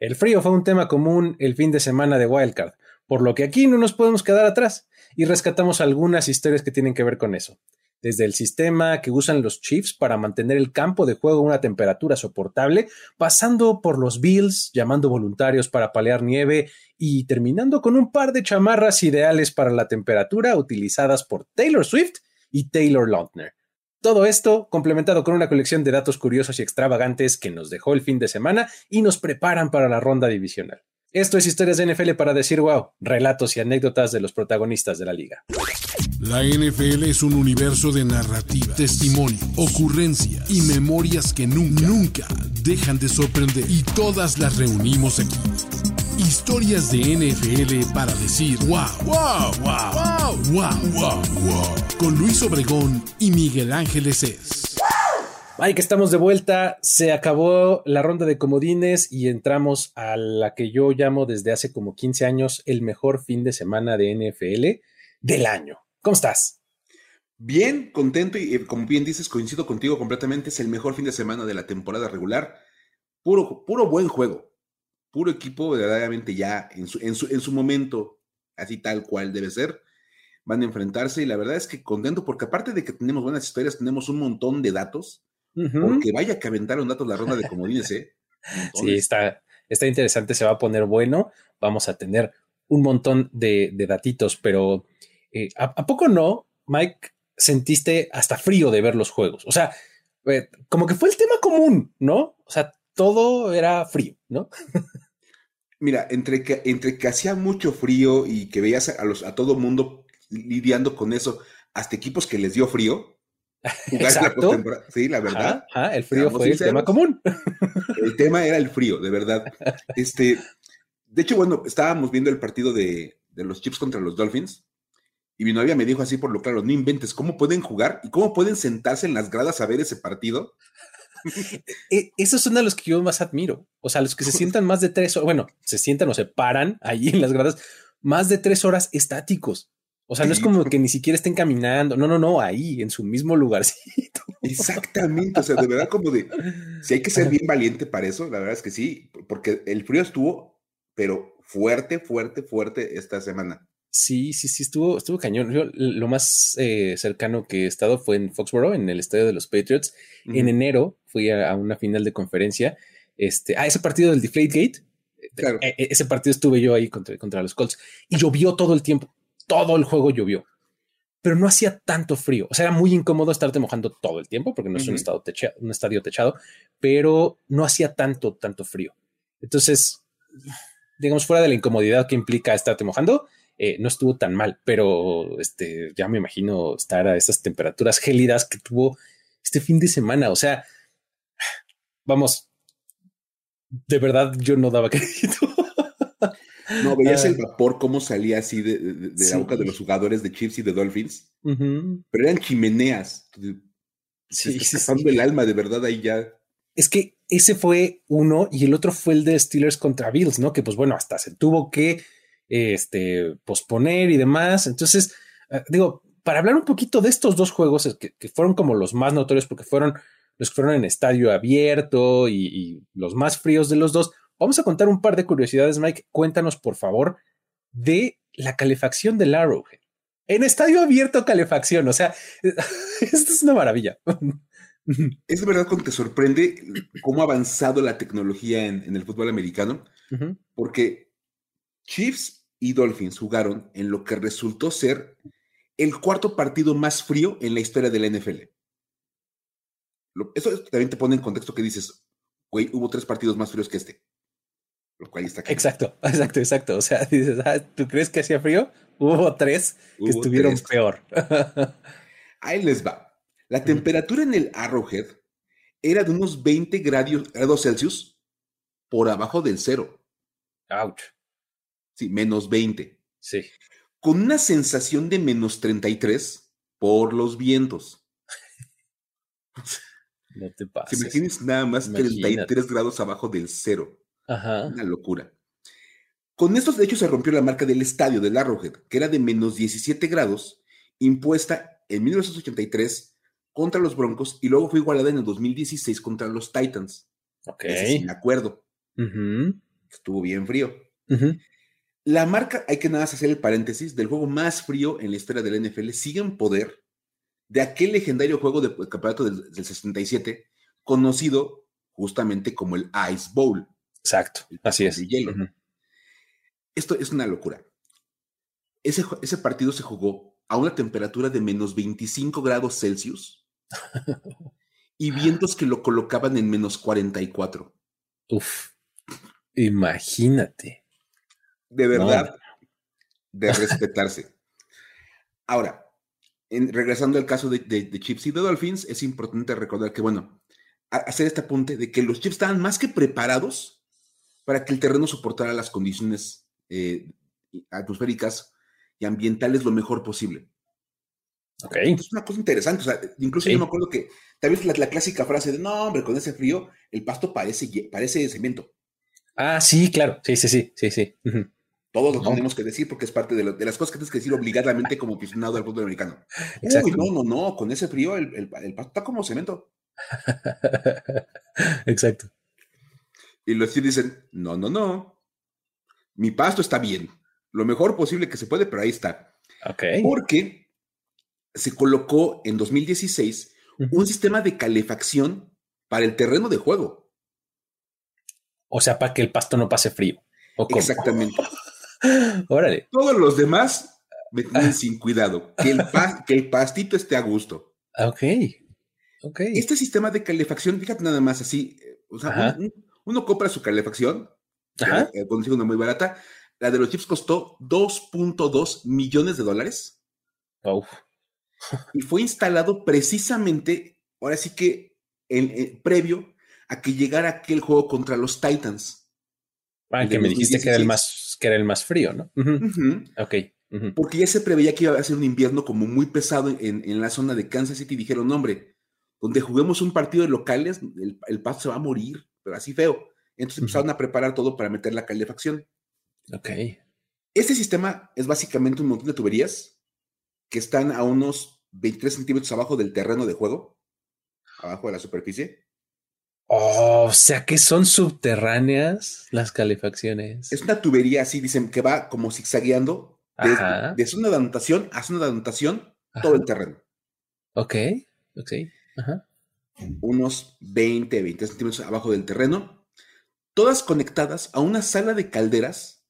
El frío fue un tema común el fin de semana de Wildcard, por lo que aquí no nos podemos quedar atrás y rescatamos algunas historias que tienen que ver con eso. Desde el sistema que usan los Chiefs para mantener el campo de juego a una temperatura soportable, pasando por los Bills llamando voluntarios para palear nieve y terminando con un par de chamarras ideales para la temperatura utilizadas por Taylor Swift y Taylor Lautner. Todo esto complementado con una colección de datos curiosos y extravagantes que nos dejó el fin de semana y nos preparan para la ronda divisional. Esto es Historias de NFL para decir wow, relatos y anécdotas de los protagonistas de la liga. La NFL es un universo de narrativa, testimonio, ocurrencias y memorias que nunca, nunca dejan de sorprender y todas las reunimos aquí. Historias de NFL para decir wow, wow, wow, wow, wow, wow, wow. Con Luis Obregón y Miguel Ángeles es. Ay, que estamos de vuelta. Se acabó la ronda de comodines y entramos a la que yo llamo desde hace como 15 años el mejor fin de semana de NFL del año. ¿Cómo estás? Bien, contento y eh, como bien dices, coincido contigo completamente. Es el mejor fin de semana de la temporada regular. Puro, puro buen juego puro equipo verdaderamente ya en su, en su, en su momento, así tal cual debe ser, van a enfrentarse y la verdad es que contento porque aparte de que tenemos buenas historias, tenemos un montón de datos, porque vaya que aventaron datos la ronda de comodines, ¿eh? Sí, está, está interesante, se va a poner bueno, vamos a tener un montón de, de datitos, pero eh, ¿a, poco no, Mike, sentiste hasta frío de ver los juegos? O sea, eh, como que fue el tema común, ¿no? O sea, todo era frío, ¿no? Mira, entre que, entre que hacía mucho frío y que veías a, los, a todo mundo lidiando con eso, hasta equipos que les dio frío. Exacto. La sí, la verdad. el frío fue el tema común. El tema era el frío, de verdad. Este, de hecho, bueno, estábamos viendo el partido de, de los Chips contra los Dolphins y mi novia me dijo así por lo claro, no inventes, ¿cómo pueden jugar y cómo pueden sentarse en las gradas a ver ese partido? E, esos son a los que yo más admiro. O sea, los que se sientan más de tres horas, bueno, se sientan o se paran ahí en las gradas, más de tres horas estáticos. O sea, no es como que ni siquiera estén caminando. No, no, no, ahí, en su mismo lugarcito. Exactamente. O sea, de verdad, como de si hay que ser bien valiente para eso, la verdad es que sí, porque el frío estuvo, pero fuerte, fuerte, fuerte esta semana. Sí, sí, sí, estuvo, estuvo cañón. Yo lo más eh, cercano que he estado fue en Foxborough, en el estadio de los Patriots. En enero fui a, una final de conferencia. Este, a ese partido del Deflate Gate. Claro. E, e, ese partido estuve yo ahí contra, contra los Colts y llovió todo el tiempo. Todo el juego llovió. Pero no hacía tanto frío. O sea, era muy incómodo estarte mojando todo el tiempo porque no es un, estado techado, un estadio techado, pero no hacía tanto, tanto frío. Entonces, digamos, fuera de la incomodidad que implica estarte mojando, eh, no estuvo tan mal, pero este, ya me imagino estar a esas temperaturas gélidas que tuvo este fin de semana. O sea, vamos, de verdad yo no daba crédito. No, veías el vapor cómo salía así de, la boca de los jugadores de Chiefs y de Dolphins, pero eran chimeneas. Sí, el alma de verdad ahí ya. Es que ese fue uno y el otro fue el de Steelers contra Bills, ¿no? Que pues bueno, hasta se tuvo que este, posponer y demás. Entonces, eh, digo, para hablar un poquito de estos dos juegos que, fueron como los más notorios porque fueron los que fueron en estadio abierto y, los más fríos de los dos, vamos a contar un par de curiosidades, Mike. Cuéntanos, por favor, de la calefacción del Arrowhead. En estadio abierto, calefacción. O sea, esto es una maravilla. Es de verdad cuando te sorprende cómo ha avanzado la tecnología en, el fútbol americano, porque Chiefs y Dolphins jugaron en lo que resultó ser el cuarto partido más frío en la historia de la NFL. Eso también te pone en contexto que dices, güey, hubo tres partidos más fríos que este. Lo cual está Exacto, exacto, exacto. O sea, dices, ah, ¿tú crees que hacía frío? Hubo tres que estuvieron peor. Ahí les va. La temperatura en el Arrowhead era de unos 20 grados, grados Celsius por abajo del cero. Ouch. Sí, menos 20. Sí. Con una sensación de menos 33 por los vientos. No te pases. Si tienes nada más 33 grados abajo del cero. Ajá. Una locura. Con estos, de hecho, se rompió la marca del estadio del Arrowhead, que era de menos 17 grados, impuesta en 1983 contra los Broncos y luego fue igualada en el 2016 contra los Titans. Ok. sin acuerdo. estuvo bien frío. La marca, hay que nada más hacer el paréntesis, del juego más frío en la historia del NFL sigue en poder de aquel legendario juego de campeonato del, 67, conocido justamente como el Ice Bowl. Exacto, así es. hielo. Esto es una locura. Ese, ese partido se jugó a una temperatura de menos 25 grados Celsius y vientos que lo colocaban en menos 44. Uf, imagínate. De verdad, de respetarse. Ahora, regresando al caso de, de, Chips y de Dolphins, es importante recordar que, bueno, hacer este apunte de que los Chips estaban más que preparados para que el terreno soportara las condiciones eh, atmosféricas y ambientales lo mejor posible. Ok. Es una cosa interesante. O sea, incluso yo me acuerdo que tal vez la, clásica frase de no, hombre, con ese frío, el pasto parece, parece cemento. Ah, sí, claro. Sí, sí, sí, sí, sí. Todos lo tenemos que decir porque es parte de, las cosas que tienes que decir obligadamente como aficionado al fútbol americano. Uy, no, no, no, con ese frío el, el, pasto está como cemento. Exacto. Y los sí dicen, no, no, no. Mi pasto está bien. Lo mejor posible que se puede, pero ahí está. Ok. Porque se colocó en 2016 un sistema de calefacción para el terreno de juego. O sea, para que el pasto no pase frío. Exactamente. Órale. Todos los demás me tienen sin cuidado. Que el, que el pastito esté a gusto. Ok. Ok. Este sistema de calefacción, fíjate nada más así. O sea, uno compra su calefacción, Ajá. Eh, consigo una muy barata. La de los chips costó 2.2 millones de dólares. y fue instalado precisamente, ahora sí que en, previo a que llegara aquel juego contra los Titans. Ah, que me dijiste que era el más, que era el más frío, ¿no? Ok. Porque ya se preveía que iba a ser un invierno como muy pesado en, la zona de Kansas City. Dijeron, hombre, donde juguemos un partido de locales, el, el pasto se va a morir, pero así feo. Entonces empezaron a preparar todo para meter la calefacción. Ok. Este sistema es básicamente un montón de tuberías que están a unos 23 centímetros abajo del terreno de juego, abajo de la superficie. Oh, o sea que son subterráneas las calefacciones. Es una tubería así, dicen, que va como zigzagueando de, de zona de anotación a zona de anotación todo el terreno. Ok, ok. Ajá. Unos 20, 20 centímetros abajo del terreno, todas conectadas a una sala de calderas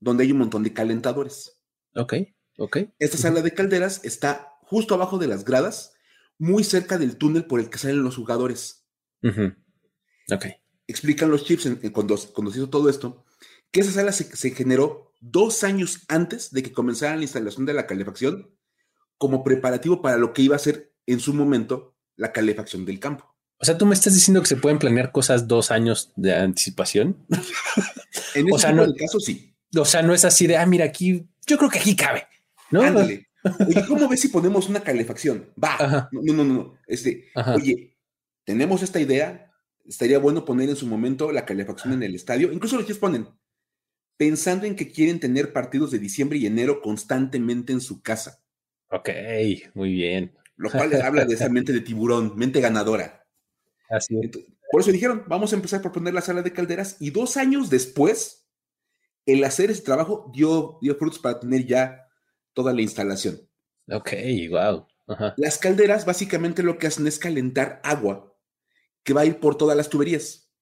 donde hay un montón de calentadores. Ok, ok. Esta sala de calderas está justo abajo de las gradas, muy cerca del túnel por el que salen los jugadores. Ok. Explican los chips cuando, cuando, se hizo todo esto, que esa sala se, generó dos años antes de que comenzara la instalación de la calefacción como preparativo para lo que iba a ser en su momento la calefacción del campo. O sea, tú me estás diciendo que se pueden planear cosas dos años de anticipación. en este o sea, no, caso, sí. O sea, no es así de, ah, mira, aquí, yo creo que aquí cabe. ¿no? Ándale. Oye, ¿cómo ves si ponemos una calefacción? Va. No, no, no, no. Este, oye, tenemos esta idea, estaría bueno poner en su momento la calefacción en el estadio, incluso los que ponen, pensando en que quieren tener partidos de diciembre y enero constantemente en su casa. Ok, muy bien. Lo cual habla de esa mente de tiburón, mente ganadora. Así es. por eso dijeron, vamos a empezar por poner la sala de calderas y dos años después, el hacer ese trabajo dio, dio frutos para tener ya toda la instalación. Ok, wow. Las calderas básicamente lo que hacen es calentar agua que va a ir por todas las tuberías.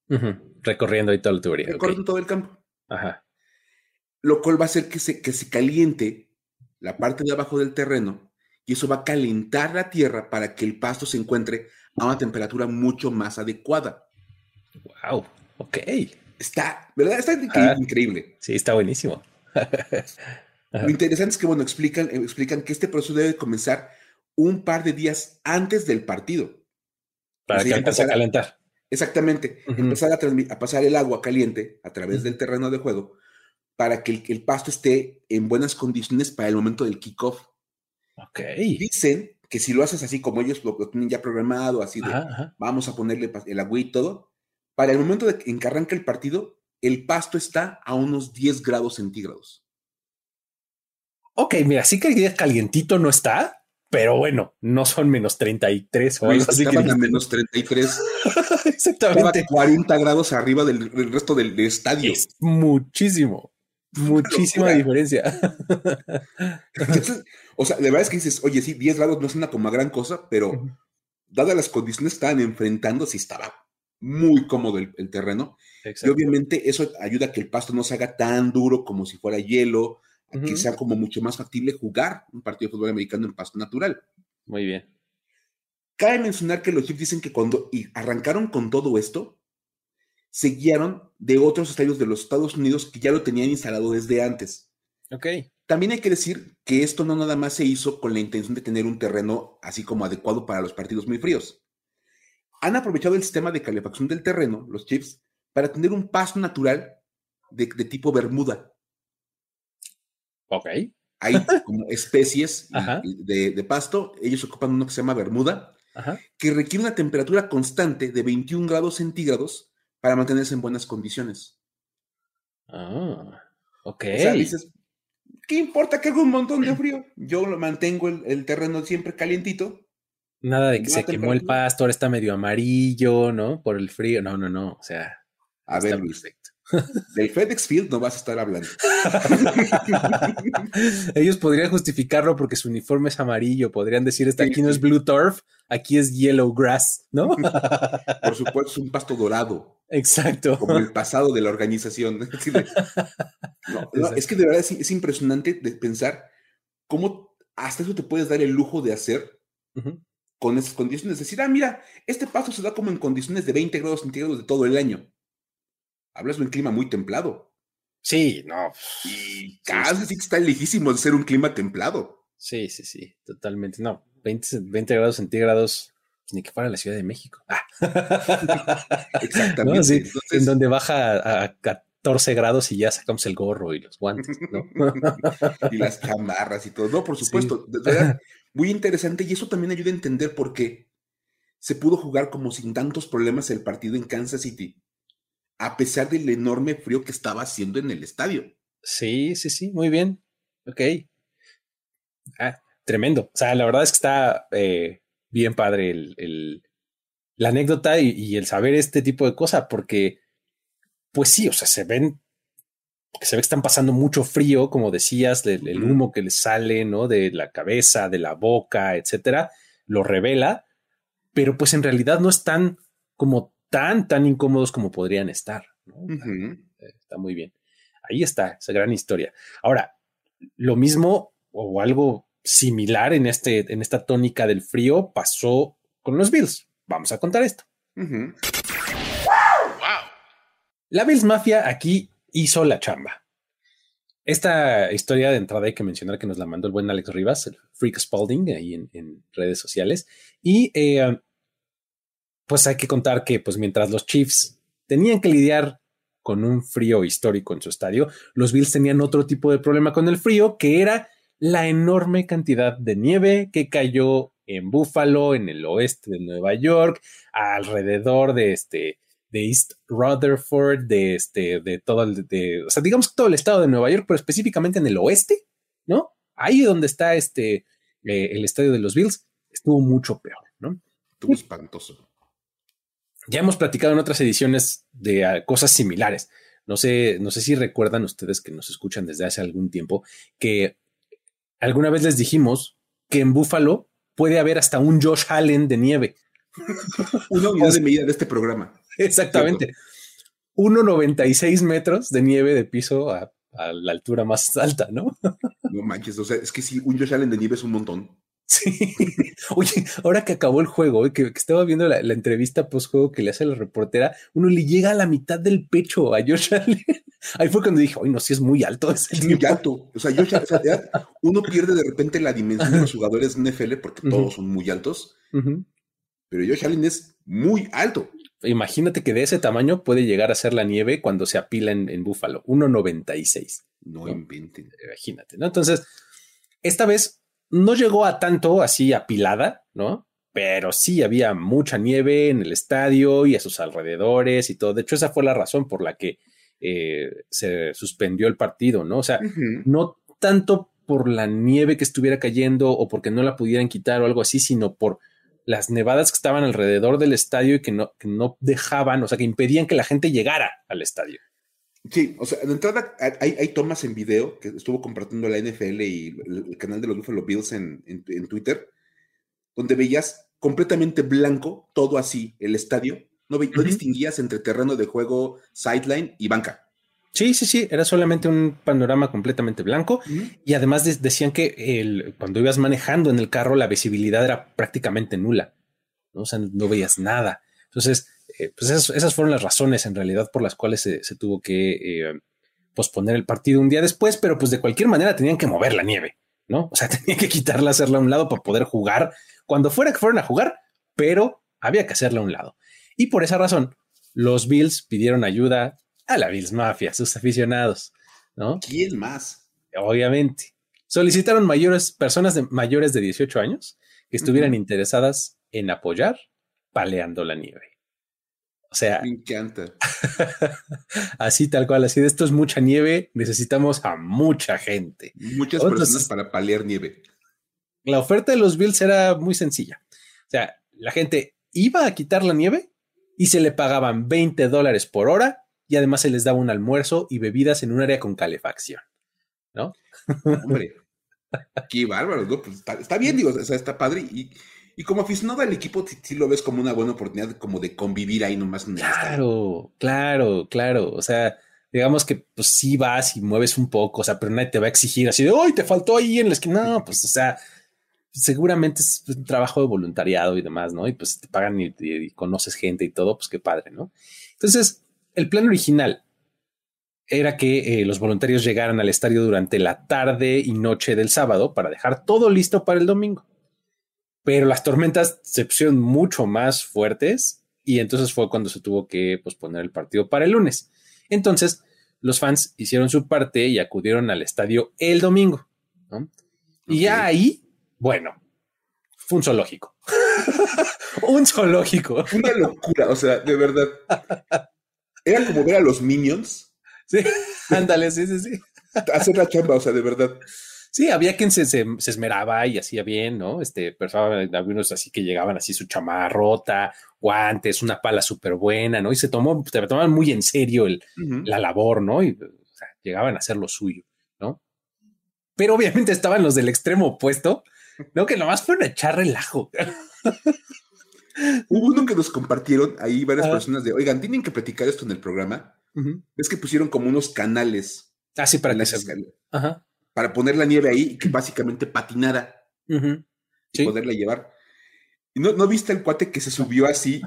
Recorriendo ahí toda la tubería. Recorriendo todo el campo. Ajá. Lo cual va a hacer que se, que se caliente la parte de abajo del terreno y eso va a calentar la tierra para que el pasto se encuentre a una temperatura mucho más adecuada. Wow, ok. Está, ¿verdad? Está increíble. Sí, está buenísimo. Lo interesante es que, bueno, explican, explican que este proceso debe comenzar un par de días antes del partido. Para que empiece a calentar. Exactamente. Empezar a, pasar el agua caliente a través del terreno de juego para que el, pasto esté en buenas condiciones para el momento del kickoff. Ok. Dicen que si lo haces así como ellos lo, tienen ya programado, así de vamos a ponerle el agua y todo, para el momento de en que arranca el partido, el pasto está a unos 10 grados centígrados. Ok, mira, sí que calientito no está, pero bueno, no son menos 33 o así. Estaban a menos 33. exactamente. 40 grados arriba del, resto del, estadio. Es muchísimo. Muchísima diferencia. o sea, de verdad es que dices, oye, sí, 10 grados no es una como gran cosa, pero dadas las condiciones que estaban enfrentando, sí estaba muy cómodo el, terreno. Y obviamente eso ayuda a que el pasto no se haga tan duro como si fuera hielo, a que sea como mucho más factible jugar un partido de fútbol americano en pasto natural. Muy bien. Cabe mencionar que los Chiefs dicen que cuando arrancaron con todo esto, se guiaron de otros estadios de los Estados Unidos que ya lo tenían instalado desde antes. Ok. También hay que decir que esto no nada más se hizo con la intención de tener un terreno así como adecuado para los partidos muy fríos. Han aprovechado el sistema de calefacción del terreno, los Chiefs, para tener un pasto natural de, tipo Bermuda. Ok. Hay como especies de, pasto, ellos ocupan uno que se llama Bermuda, que requiere una temperatura constante de 21 grados centígrados para mantenerse en buenas condiciones. Ah, ok. O sea, dices, ¿qué importa que haga un montón de frío? Yo lo mantengo el, terreno siempre calientito. Nada de que se quemó el pasto, ahora está medio amarillo, ¿no? Por el frío. No, no, no. O sea, a ver, perfecto. Del FedEx Field no vas a estar hablando. Ellos podrían justificarlo porque su uniforme es amarillo. Podrían decir, este aquí no es Blue Turf, aquí es Yellow Grass, ¿no? Por supuesto, es un pasto dorado. Exacto. Como el pasado de la organización. es que de verdad es, impresionante de pensar cómo hasta eso te puedes dar el lujo de hacer con esas condiciones. Es decir, ah, mira, este pasto se da como en condiciones de 20 grados centígrados de todo el año hablas de un clima muy templado. Sí, no. Y sí que está lejísimo de ser un clima templado. Sí, sí, sí, totalmente. No, 20, 20 grados centígrados, pues, ni que fuera la Ciudad de México. Ah. Exactamente. en donde baja a 14 grados y ya sacamos el gorro y los guantes, ¿no? y las chamarras y todo. No, por supuesto. muy interesante y eso también ayuda a entender por qué se pudo jugar como sin tantos problemas el partido en Kansas City a pesar del enorme frío que estaba haciendo en el estadio. Sí, sí, sí, muy bien. Ok. Ah, tremendo. O sea, la verdad es que está eh, bien padre el, la anécdota y, el saber este tipo de cosas, porque, pues sí, o sea, se ven, se ve que están pasando mucho frío, como decías, el humo que les sale, ¿no? De la cabeza, de la boca, etcétera, lo revela, pero pues en realidad no están como tan, tan incómodos como podrían estar. Está muy bien. Ahí está, esa gran historia. Ahora, lo mismo o algo similar en, este, en esta tónica del frío pasó con los Bills. Vamos a contar esto. La Bills Mafia aquí hizo la chamba. Esta historia de entrada hay que mencionar que nos la mandó el buen Alex Rivas, el Freak Spalding, ahí en, redes sociales. Y eh, pues hay que contar que pues mientras los Chiefs tenían que lidiar con un frío histórico en su estadio, los Bills tenían otro tipo de problema con el frío, que era la enorme cantidad de nieve que cayó en Buffalo, en el oeste de Nueva York, alrededor de este de East Rutherford, de este, de todo el, de, o sea, digamos todo el estado de Nueva York, pero específicamente en el oeste, ¿no? Ahí donde está este, eh, el estadio de los Bills, estuvo mucho peor, ¿no? Estuvo espantoso. Ya hemos platicado en otras ediciones de ah, cosas similares. No sé, no sé si recuerdan ustedes que nos escuchan desde hace algún tiempo que alguna vez les dijimos que en Búfalo puede haber hasta un Josh Allen de nieve. Una unidad de medida de este programa. Exactamente. 1,96 metros de nieve de piso a, a, la altura más alta, ¿no? No manches, o sea, es que si un Josh Allen de nieve es un montón. Sí. Oye, ahora que acabó el juego, que, estaba viendo la, entrevista post juego que le hace la reportera, uno le llega a la mitad del pecho a Josh Allen. Ahí fue cuando dije, oye, no, si es muy alto. Es, muy alto. O sea, Josh Allen, uno pierde de repente la dimensión de los jugadores NFL porque todos son muy altos. Pero Josh Allen es muy alto. Imagínate que de ese tamaño puede llegar a ser la nieve cuando se apila en, en Búfalo, 1.96. No, no inventen. Imagínate, ¿no? Entonces, esta vez no llegó a tanto así apilada, ¿no? Pero sí había mucha nieve en el estadio y a sus alrededores y todo. De hecho, esa fue la razón por la que eh, se suspendió el partido, ¿no? O sea, no tanto por la nieve que estuviera cayendo o porque no la pudieran quitar o algo así, sino por las nevadas que estaban alrededor del estadio y que no, que no dejaban, o sea, que impedían que la gente llegara al estadio. Sí, o sea, de entrada hay, hay tomas en video que estuvo compartiendo la NFL y el, canal de los Buffalo Bills en, en, Twitter, donde veías completamente blanco, todo así, el estadio. No, no distinguías entre terreno de juego, sideline y banca. Sí, sí, sí, era solamente un panorama completamente blanco y además decían que el, cuando ibas manejando en el carro la visibilidad era prácticamente nula, ¿no? o sea, no veías nada. Entonces, eh, pues esas, fueron las razones en realidad por las cuales se, tuvo que eh, posponer el partido un día después, pero pues de cualquier manera tenían que mover la nieve, ¿no? O sea, tenían que quitarla, hacerla a un lado para poder jugar cuando fuera que fueran a jugar, pero había que hacerla a un lado. Y por esa razón, los Bills pidieron ayuda a la Bills Mafia, sus aficionados, ¿no? ¿Quién más? Obviamente. Solicitaron mayores, personas de mayores de 18 años que estuvieran interesadas en apoyar paleando la nieve. O sea, me encanta. así tal cual, así de esto es mucha nieve, necesitamos a mucha gente. Muchas personas para palear nieve. La oferta de los Bills era muy sencilla. O sea, la gente iba a quitar la nieve y se le pagaban 20 dólares por hora y además se les daba un almuerzo y bebidas en un área con calefacción, ¿no? Hombre, qué bárbaro, ¿no? Pues está, bien, digo, o sea, está padre y, y como aficionado al equipo, sí, lo ves como una buena oportunidad como de convivir ahí nomás. Claro, claro, claro, o sea, digamos que pues sí vas y mueves un poco, o sea, pero nadie te va a exigir así de, ¡ay, te faltó ahí en la esquina! No, pues, o sea, seguramente es un trabajo de voluntariado y demás, ¿no? Y pues te pagan y, y conoces gente y todo, pues qué padre, ¿no? Entonces, el plan original era que eh, los voluntarios llegaran al estadio durante la tarde y noche del sábado para dejar todo listo para el domingo. Pero las tormentas se pusieron mucho más fuertes y entonces fue cuando se tuvo que posponer el partido para el lunes. Entonces, los fans hicieron su parte y acudieron al estadio el domingo. Y ya ahí, bueno, fue un zoológico. un zoológico. Una locura, o sea, de verdad. Era como ver a los Minions. Sí, ándale, sí, sí, sí. Hacer la chamba, o sea, de verdad. Sí, había quien se, esmeraba y hacía bien, ¿no? Este, personas, algunos así que llegaban así su chamarrota, guantes, una pala súper buena, ¿no? Y se tomó, se tomaban muy en serio el, la labor, ¿no? Y llegaban a hacer lo suyo, ¿no? Pero obviamente estaban los del extremo opuesto, ¿no? Que nomás fueron a echar relajo. Hubo uno que nos compartieron ahí varias personas de, oigan, tienen que platicar esto en el programa. Es que pusieron como unos canales. Ah, sí, para las Para poner la nieve ahí y que básicamente patinara. y poderla llevar. ¿Y no, no viste el cuate que se subió así,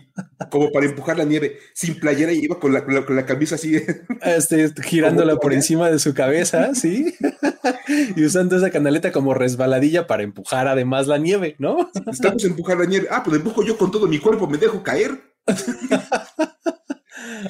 como para empujar la nieve, sin playera y iba con la, con la, camisa así? Este, girándola por encima de su cabeza, sí. y usando esa canaleta como resbaladilla para empujar además la nieve, ¿no? Estamos a empujar la nieve. Ah, pues empujo yo con todo mi cuerpo, me dejo caer.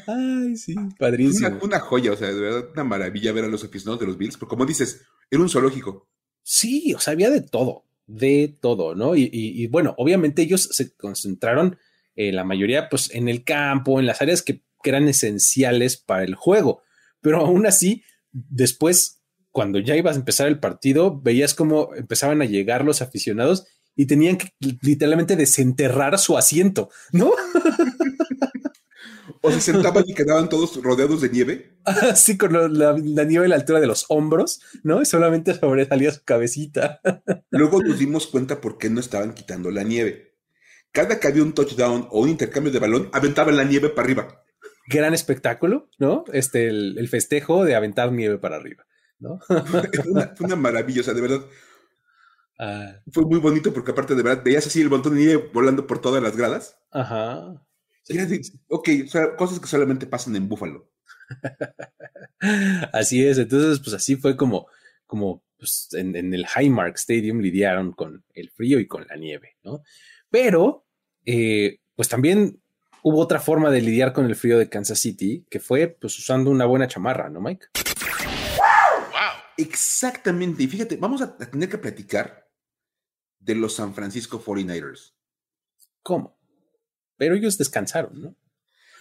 Ay, sí, padrísimo. Una, joya, o sea, de verdad, una maravilla ver a los aficionados de los Bills, porque como dices, era un zoológico. Sí, o sea, había de todo de todo, ¿no? Y, bueno, obviamente ellos se concentraron, eh, la mayoría, pues en el campo, en las áreas que, eran esenciales para el juego, pero aún así, después, cuando ya ibas a empezar el partido, veías cómo empezaban a llegar los aficionados y tenían que literalmente desenterrar su asiento, ¿no? O se sentaban y quedaban todos rodeados de nieve. Así con la, nieve a la altura de los hombros, ¿no? Y solamente sobresalía su cabecita. Luego nos dimos cuenta por qué no estaban quitando la nieve. Cada que había un touchdown o un intercambio de balón, aventaban la nieve para arriba. Gran espectáculo, ¿no? Este, el, festejo de aventar nieve para arriba, ¿no? fue, una, maravilla, o sea, de verdad. Ah. Fue muy bonito porque aparte de verdad veías así el montón de nieve volando por todas las gradas. Ajá ok, cosas que solamente pasan en Búfalo. así es, entonces pues así fue como, como pues, en, el Highmark Stadium lidiaron con el frío y con la nieve, ¿no? Pero, eh, pues también hubo otra forma de lidiar con el frío de Kansas City, que fue pues usando una buena chamarra, ¿no, Mike? Exactamente, y fíjate, vamos a tener que platicar de los San Francisco 49ers. ¿Cómo? Pero ellos descansaron, ¿no?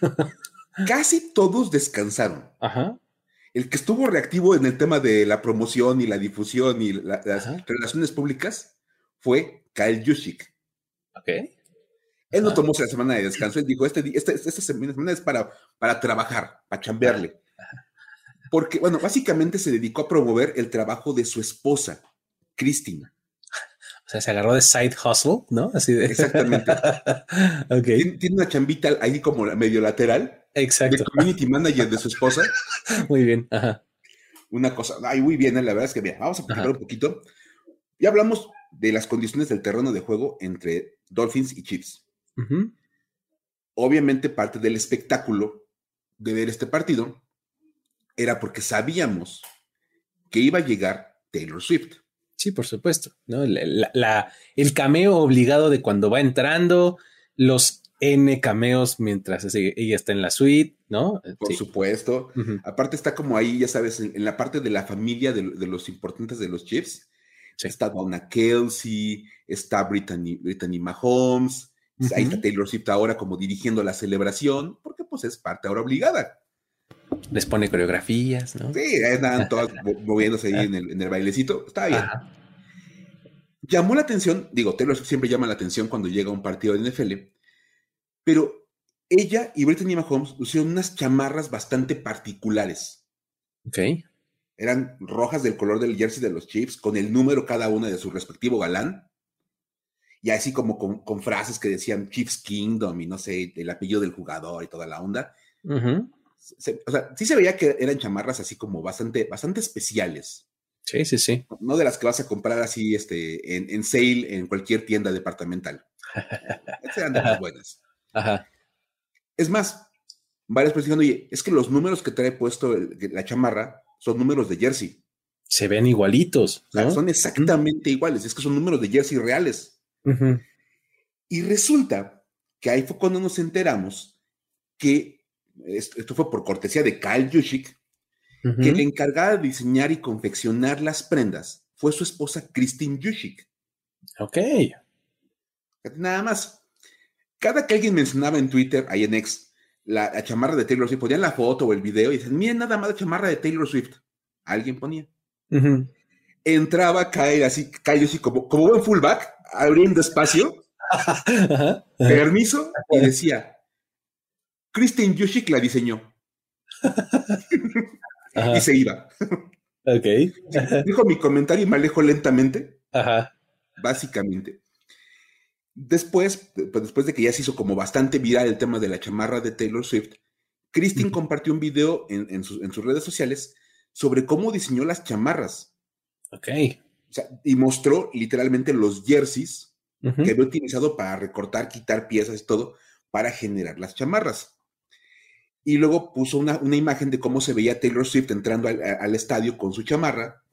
Casi todos descansaron. Ajá. El que estuvo reactivo en el tema de la promoción y la difusión y las relaciones públicas fue Kyle Juszczyk. Ok. Él no tomó la semana de descanso, él dijo, este, esta, esta semana es para, para trabajar, para chambearle. Porque, bueno, básicamente se dedicó a promover el trabajo de su esposa, Cristina. O sea, se agarró de side hustle, ¿no? Así de. Exactamente. Tiene, una chambita ahí como medio lateral. Exacto. De community manager de su esposa. Muy bien. Ajá. Una cosa, ay, muy bien, ¿eh? la verdad es que, mira, vamos a platicar un poquito. Ya hablamos de las condiciones del terreno de juego entre Dolphins y Chiefs. Obviamente, parte del espectáculo de ver este partido era porque sabíamos que iba a llegar Taylor Swift. Sí, por supuesto. ¿no? La, el cameo obligado de cuando va entrando, los N cameos mientras ella está en la suite, ¿no? Por supuesto. Aparte está como ahí, ya sabes, en, la parte de la familia de, los importantes de los Chiefs. Está Donna Kelsey, está Brittany, Brittany Mahomes, ahí está Taylor Swift ahora como dirigiendo la celebración, porque pues es parte ahora obligada. Les pone coreografías, ¿no? Sí, andan todas moviéndose ahí en el, en el, bailecito. Está bien. Llamó la atención, digo, Taylor siempre llama la atención cuando llega a un partido de NFL, pero ella y Brittany Mahomes usaron unas chamarras bastante particulares. Ok. Eran rojas del color del jersey de los Chiefs, con el número cada una de su respectivo galán. Y así como con, frases que decían Chiefs Kingdom y no sé, el apellido del jugador y toda la onda o sea, sí se veía que eran chamarras así como bastante, bastante especiales. Sí, sí, sí. No de las que vas a comprar así este, en, en sale en cualquier tienda departamental. eran de las buenas. Ajá. Es más, varias personas dijeron, oye, es que los números que trae puesto la chamarra son números de jersey. Se ven igualitos. son exactamente iguales. Es que son números de jersey reales. Y resulta que ahí fue cuando nos enteramos que esto fue por cortesía de Kyle Yushik, que la encargada de diseñar y confeccionar las prendas fue su esposa Christine Yushik. Ok. Nada más. Cada que alguien mencionaba en Twitter, ahí en X, la, chamarra de Taylor Swift, ponían la foto o el video y decían, miren nada más la chamarra de Taylor Swift. Alguien ponía. Entraba Kyle así, Kyle Yushik como, como buen fullback, abriendo espacio, permiso, y decía, Kristen Yushik la diseñó. y se iba. Ok. Dijo mi comentario y me alejo lentamente. Ajá. Básicamente. Después, pues, después de que ya se hizo como bastante viral el tema de la chamarra de Taylor Swift, Kristen compartió un video en, sus, redes sociales sobre cómo diseñó las chamarras. Ok. y mostró literalmente los jerseys que había utilizado para recortar, quitar piezas y todo para generar las chamarras y luego puso una, imagen de cómo se veía Taylor Swift entrando al, estadio con su chamarra.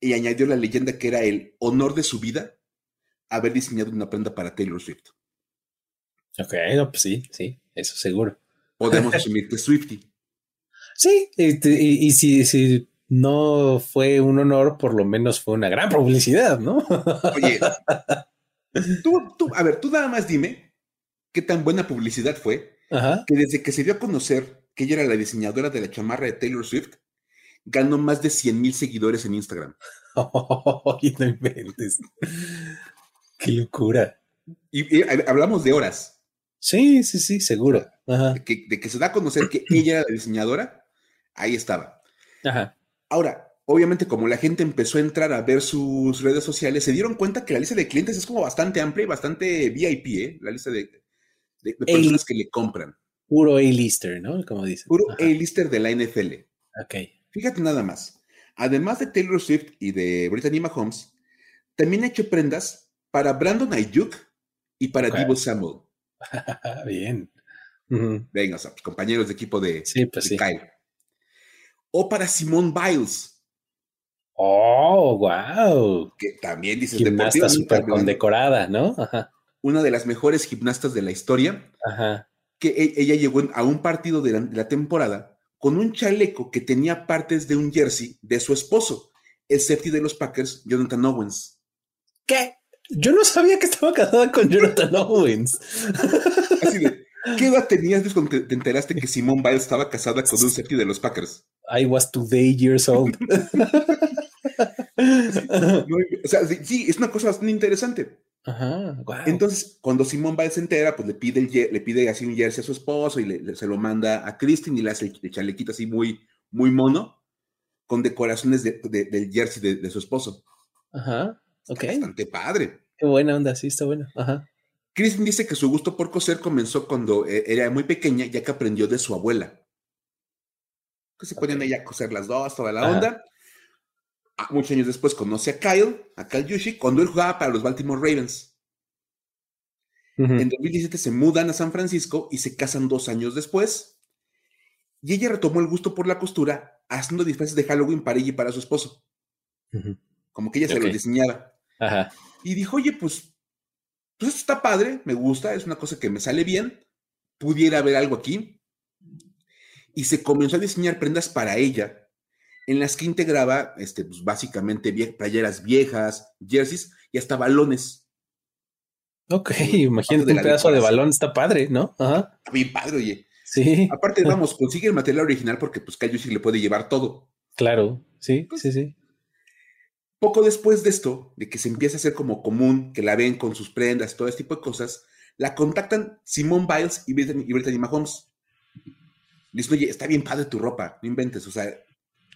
Y añadió la leyenda que era el honor de su vida haber diseñado una prenda para Taylor Swift. Ok, no, pues sí, sí, eso seguro. Podemos asumir que Swifty. Sí, y, y, si, si, no fue un honor, por lo menos fue una gran publicidad, ¿no? Oye, tú, tú, a ver, tú nada más dime qué tan buena publicidad fue que desde que se dio a conocer que ella era la diseñadora de la chamarra de Taylor Swift, ganó más de 100 mil seguidores en Instagram. Oh, no inventes. Qué locura. Y, hablamos de horas. Sí, sí, sí, seguro. De, que, se da a conocer que ella era la diseñadora, ahí estaba. Ajá. Ahora, obviamente, como la gente empezó a entrar a ver sus redes sociales, se dieron cuenta que la lista de clientes es como bastante amplia y bastante VIP, ¿eh? La lista de, de, personas que le compran. Puro A-lister, ¿no? Como dicen. Puro A-lister de la NFL. Ok. Fíjate nada más. Además de Taylor Swift y de Brittany Mahomes, también ha hecho prendas para Brandon Ayuk y para Divo Samuel. Bien. Venga, o sea, pues, compañeros de equipo de, sí, pues Kyle. O para Simone Biles. Oh, wow. Que también dices Gimnasta súper condecorada, ¿no? Ajá una de las mejores gimnastas de la historia, que e, ella llegó a un partido de la, temporada con un chaleco que tenía partes de un jersey de su esposo, el safety de los Packers, Jonathan Owens. ¿Qué? Yo no sabía que estaba casada con Jonathan Owens. Así de, ¿qué edad tenías cuando te, enteraste que Simone Biles estaba casada con un safety de los Packers? I was today years old. o sea, sí, es una cosa bastante interesante. Ajá. Wow. Entonces, cuando Simón Biles se entera, pues le pide, el, le pide así un jersey a su esposo y le, se lo manda a Christine y le hace el, chalequito así muy, muy mono, con decoraciones de, del jersey de, su esposo. Ajá. Ok. Bastante padre. Qué buena onda, sí, está bueno. Ajá. Christine dice que su gusto por coser comenzó cuando eh, era muy pequeña, ya que aprendió de su abuela. Que se ponían ella a coser las dos, toda la onda. Ah, muchos años después conoce a Kyle, a Kyle Yushi, cuando él jugaba para los Baltimore Ravens. En 2017 se mudan a San Francisco y se casan dos años después. Y ella retomó el gusto por la costura haciendo disfraces de Halloween para ella y para su esposo. Como que ella se lo diseñaba. Y dijo, oye, pues, pues esto está padre, me gusta, es una cosa que me sale bien, pudiera haber algo aquí. Y se comenzó a diseñar prendas para ella en las que integraba, este, pues, básicamente playeras viejas, jerseys y hasta balones. Ok, imagínate un pedazo de balón, está padre, ¿no? Ajá. Está bien padre, oye. Sí. Aparte, vamos, consigue el material original porque pues sí le puede llevar todo. Claro, sí, pues, sí, sí. Poco después de esto, de que se empieza a hacer como común, que la ven con sus prendas, todo este tipo de cosas, la contactan Simone Biles y Brittany Mahomes. Dicen, oye, está bien padre tu ropa, no inventes, o sea,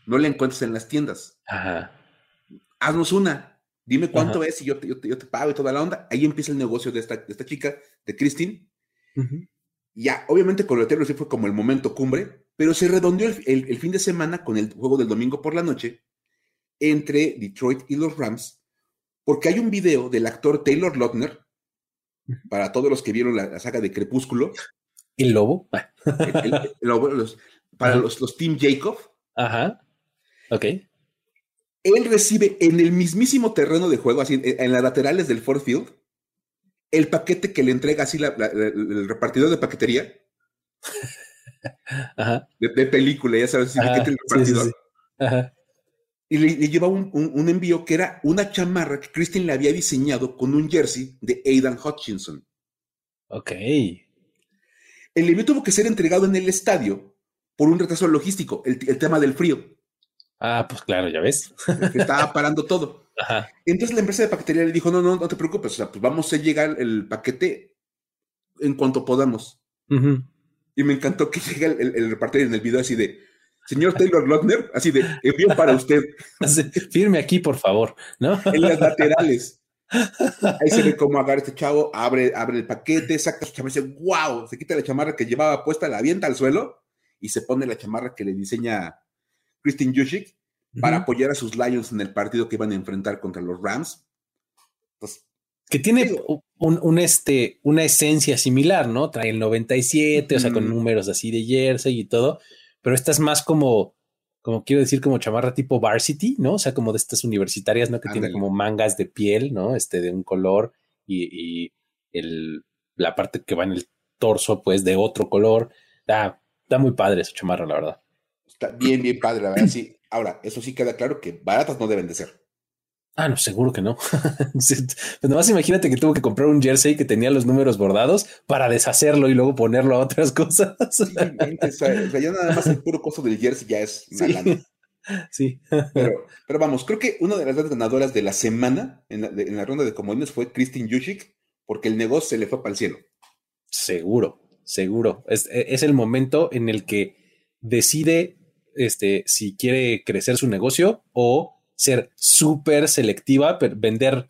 no la encuentras en las tiendas. Ajá. Haznos una. Dime cuánto es y yo te, yo, te, pago y toda la onda. Ahí empieza el negocio de esta, de esta chica, de Christine. Ya, obviamente con lo de sí fue como el momento cumbre, pero se redondeó el, el, fin de semana con el juego del domingo por la noche entre Detroit y los Rams, porque hay un video del actor Taylor Lautner, para todos los que vieron la, saga de Crepúsculo. ¿El lobo? el, lobo para los, los Team Jacob. Ajá. Ok. Él recibe en el mismísimo terreno de juego, así en, las laterales del Ford Field, el paquete que le entrega así el repartidor de paquetería. Ajá. De, película, ya sabes, el repartidor. Ajá. Y le, lleva un, envío que era una chamarra que Christine le había diseñado con un jersey de Aidan Hutchinson. Ok. El envío tuvo que ser entregado en el estadio por un retraso logístico, el tema del frío. Ah, pues claro, ya ves. Estaba parando todo. Ajá. Entonces la empresa de paquetería le dijo, no, no, no te preocupes, o sea, pues vamos a llegar el paquete en cuanto podamos. Y me encantó que llega el, el, repartidor en el video así de, señor Taylor Lautner, así de, envío para usted. Firme aquí, por favor, ¿no? En las laterales. Ahí se ve cómo agarra este chavo, abre, abre el paquete, saca su chamarra y dice, wow, se quita la chamarra que llevaba puesta, la avienta al suelo y se pone la chamarra que le diseña Christine Juszczyk para apoyar a sus Lions en el partido que iban a enfrentar contra los Rams. Pues, que tiene un, este, una esencia similar, ¿no? Trae el 97, o sea, con números así de jersey y todo, pero esta es más como, como quiero decir, como chamarra tipo varsity, ¿no? O sea, como de estas universitarias, ¿no? Que tiene como mangas de piel, ¿no? Este, de un color y, el, la parte que va en el torso, pues, de otro color. Está, está muy padre esa chamarra, la verdad. Está bien, bien padre, la verdad, sí. Ahora, eso sí queda claro que baratas no deben de ser. Ah, no, seguro que no. pues nomás imagínate que tuvo que comprar un jersey que tenía los números bordados para deshacerlo y luego ponerlo a otras cosas. Sí, o, sea, ya nada más el puro costo del jersey ya es una sí. Sí. Pero, pero, vamos, creo que una de las ganadoras de la semana en la, en la ronda de comodines fue Christine Juszczyk, porque el negocio se le fue para el cielo. Seguro, seguro. Es, es el momento en el que decide este, si quiere crecer su negocio o ser súper selectiva, vender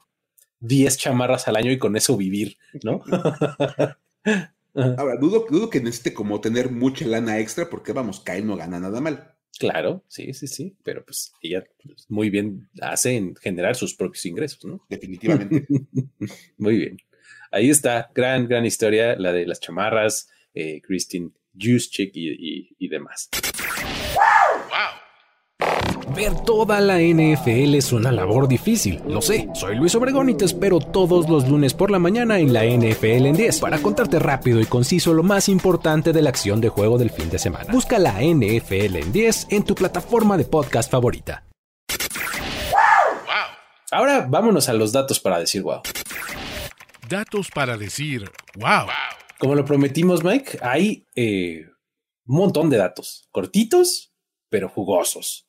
10 chamarras al año y con eso vivir, ¿no? Ahora, dudo, dudo que necesite como tener mucha lana extra porque vamos, Kyle no gana nada mal. Claro, sí, sí, sí, pero pues ella pues, muy bien hace en generar sus propios ingresos, ¿no? Definitivamente. muy bien. Ahí está, gran, gran historia, la de las chamarras, eh, Christine Juice y, y demás. Ver toda la NFL es una labor difícil, lo sé. Soy Luis Obregón y te espero todos los lunes por la mañana en la NFL en 10 para contarte rápido y conciso lo más importante de la acción de juego del fin de semana. Busca la NFL en 10 en tu plataforma de podcast favorita. Ahora vámonos a los datos para decir wow. Datos para decir wow. Como lo prometimos, Mike, hay eh, un montón de datos, cortitos, pero jugosos.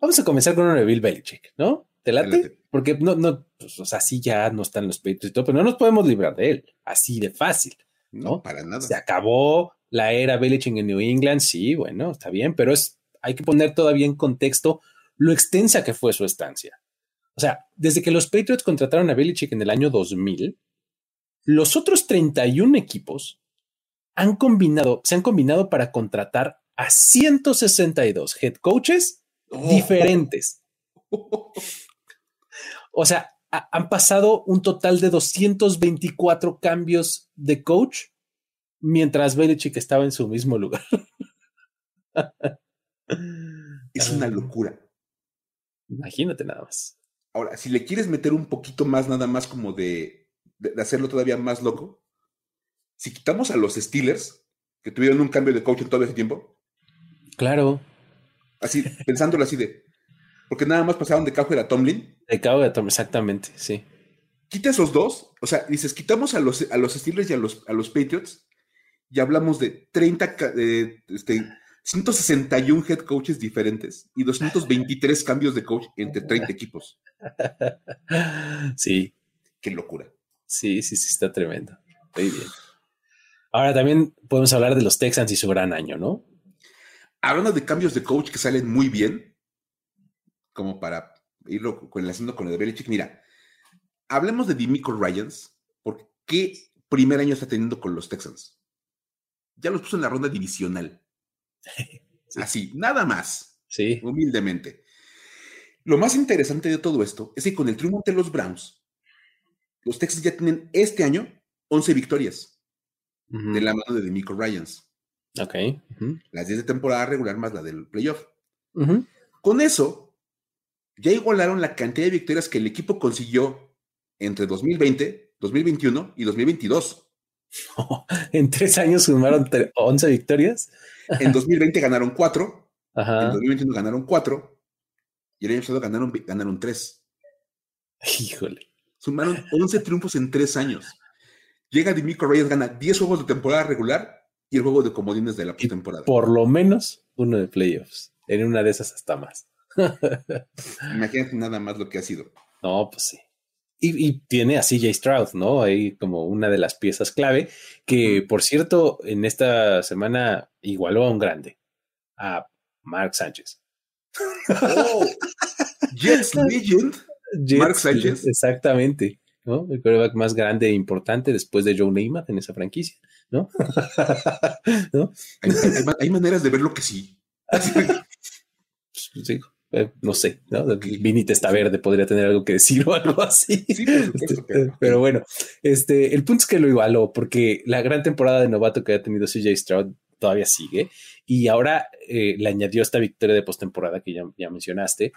Vamos a comenzar con uno de Bill Belichick, ¿no? ¿Te late? Porque no, no, pues, o sea, sí ya no están los Patriots y todo, pero no nos podemos librar de él, así de fácil. No, para nada. Se acabó la era Belichick en New England, sí, bueno, está bien, pero es, hay que poner todavía en contexto lo extensa que fue su estancia. O sea, desde que los Patriots contrataron a Belichick en el año 2000, los otros 31 equipos han combinado, se han combinado para contratar a 162 head coaches oh. diferentes. O sea, han pasado un total de 224 cambios de coach mientras Belichick estaba en su mismo lugar. es una locura. Imagínate nada más. Ahora, si le quieres meter un poquito más, nada más como de, de, hacerlo todavía más loco, si quitamos a los Steelers, que tuvieron un cambio de coach en todo ese tiempo. Claro. Así, pensándolo así de. Porque nada más pasaron de Cowher a Tomlin. De Cowher a Tomlin, exactamente, sí. Quita esos dos, o sea, dices, quitamos a los, a los Steelers y a los, a los Patriots, y hablamos de 30, este, 161 head coaches diferentes y 223 cambios de coach entre 30 equipos. Sí. Qué locura. Sí, sí, sí, está tremendo. Muy bien. Ahora también podemos hablar de los Texans y su gran año, ¿no? Hablando de cambios de coach que salen muy bien, como para irlo enlazando con el de Belichick, mira, hablemos de Dimico Ryans, ¿por qué primer año está teniendo con los Texans? Ya los puso en la ronda divisional. Así, nada más. Sí. Humildemente. Lo más interesante de todo esto es que con el triunfo ante los Browns, los Texans ya tienen este año 11 victorias de la mano de Demico Ryans. Ok. Las 10 de temporada regular más la del playoff. Con eso, ya igualaron la cantidad de victorias que el equipo consiguió entre 2020, 2021 y 2022. en tres años sumaron 11 victorias. En 2020 ganaron 4. En 2021 ganaron 4. Y el año pasado ganaron, ganaron 3. Híjole. Sumaron 11 triunfos en 3 años. Llega Dimico Reyes, gana 10 juegos de temporada regular y el juego de comodines de la postemporada. Por lo menos uno de playoffs. En una de esas hasta más. Imagínate nada más lo que ha sido. No, pues sí. Y, tiene a CJ Stroud, ¿no? Ahí como una de las piezas clave, que por cierto, en esta semana igualó a un grande, a Mark Sánchez. Oh, Jets Legend. Mark Sánchez. Exactamente, ¿no? El quarterback más grande e importante después de Joe Namath en esa franquicia, ¿no? ¿No? Hay, maneras de verlo que sí. sí. Eh, no sé, ¿no? Vini está verde podría tener algo que decir o algo así. Sí, este, pero bueno, este, el punto es que lo igualó porque la gran temporada de novato que ha tenido CJ Stroud todavía sigue y ahora eh, le añadió esta victoria de postemporada que ya, ya mencionaste.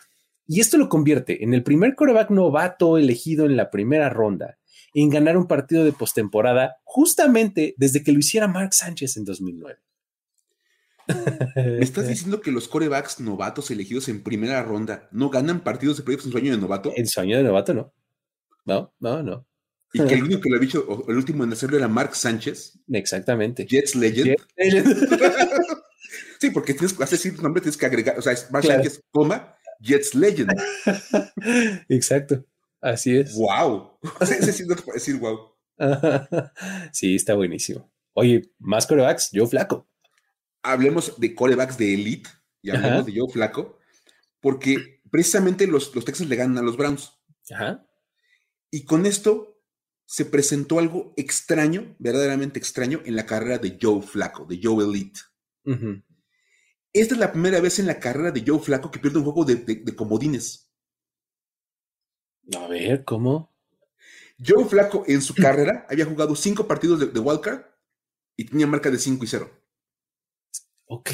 Y esto lo convierte en el primer coreback novato elegido en la primera ronda en ganar un partido de postemporada justamente desde que lo hiciera Mark Sánchez en 2009. ¿Me estás diciendo que los corebacks novatos elegidos en primera ronda no ganan partidos de playoffs en su año de novato? En su año de novato, no. No, no, no. Y que el único que lo ha dicho, el último en hacerlo era Mark Sánchez. Exactamente. Jets Legend. sí, porque tienes que decir tu nombre, tienes que agregar, o sea, es Mark Sánchez, coma, Jets Legend. Exacto. Así es. Wow. Ese sí no te puedo decir wow. sí, está buenísimo. Oye, más corebacks, yo flaco hablemos de corebacks de elite y hablemos de Joe Flaco, porque precisamente los, los Texans le ganan a los Browns. Ajá. Y con esto se presentó algo extraño, verdaderamente extraño, en la carrera de Joe Flaco, de Joe Elite. Esta es la primera vez en la carrera de Joe Flaco que pierde un juego de, comodines. A ver, ¿cómo? Joe Flaco en su carrera había jugado cinco partidos de, de wildcard y tenía marca de 5 y 0. Ok.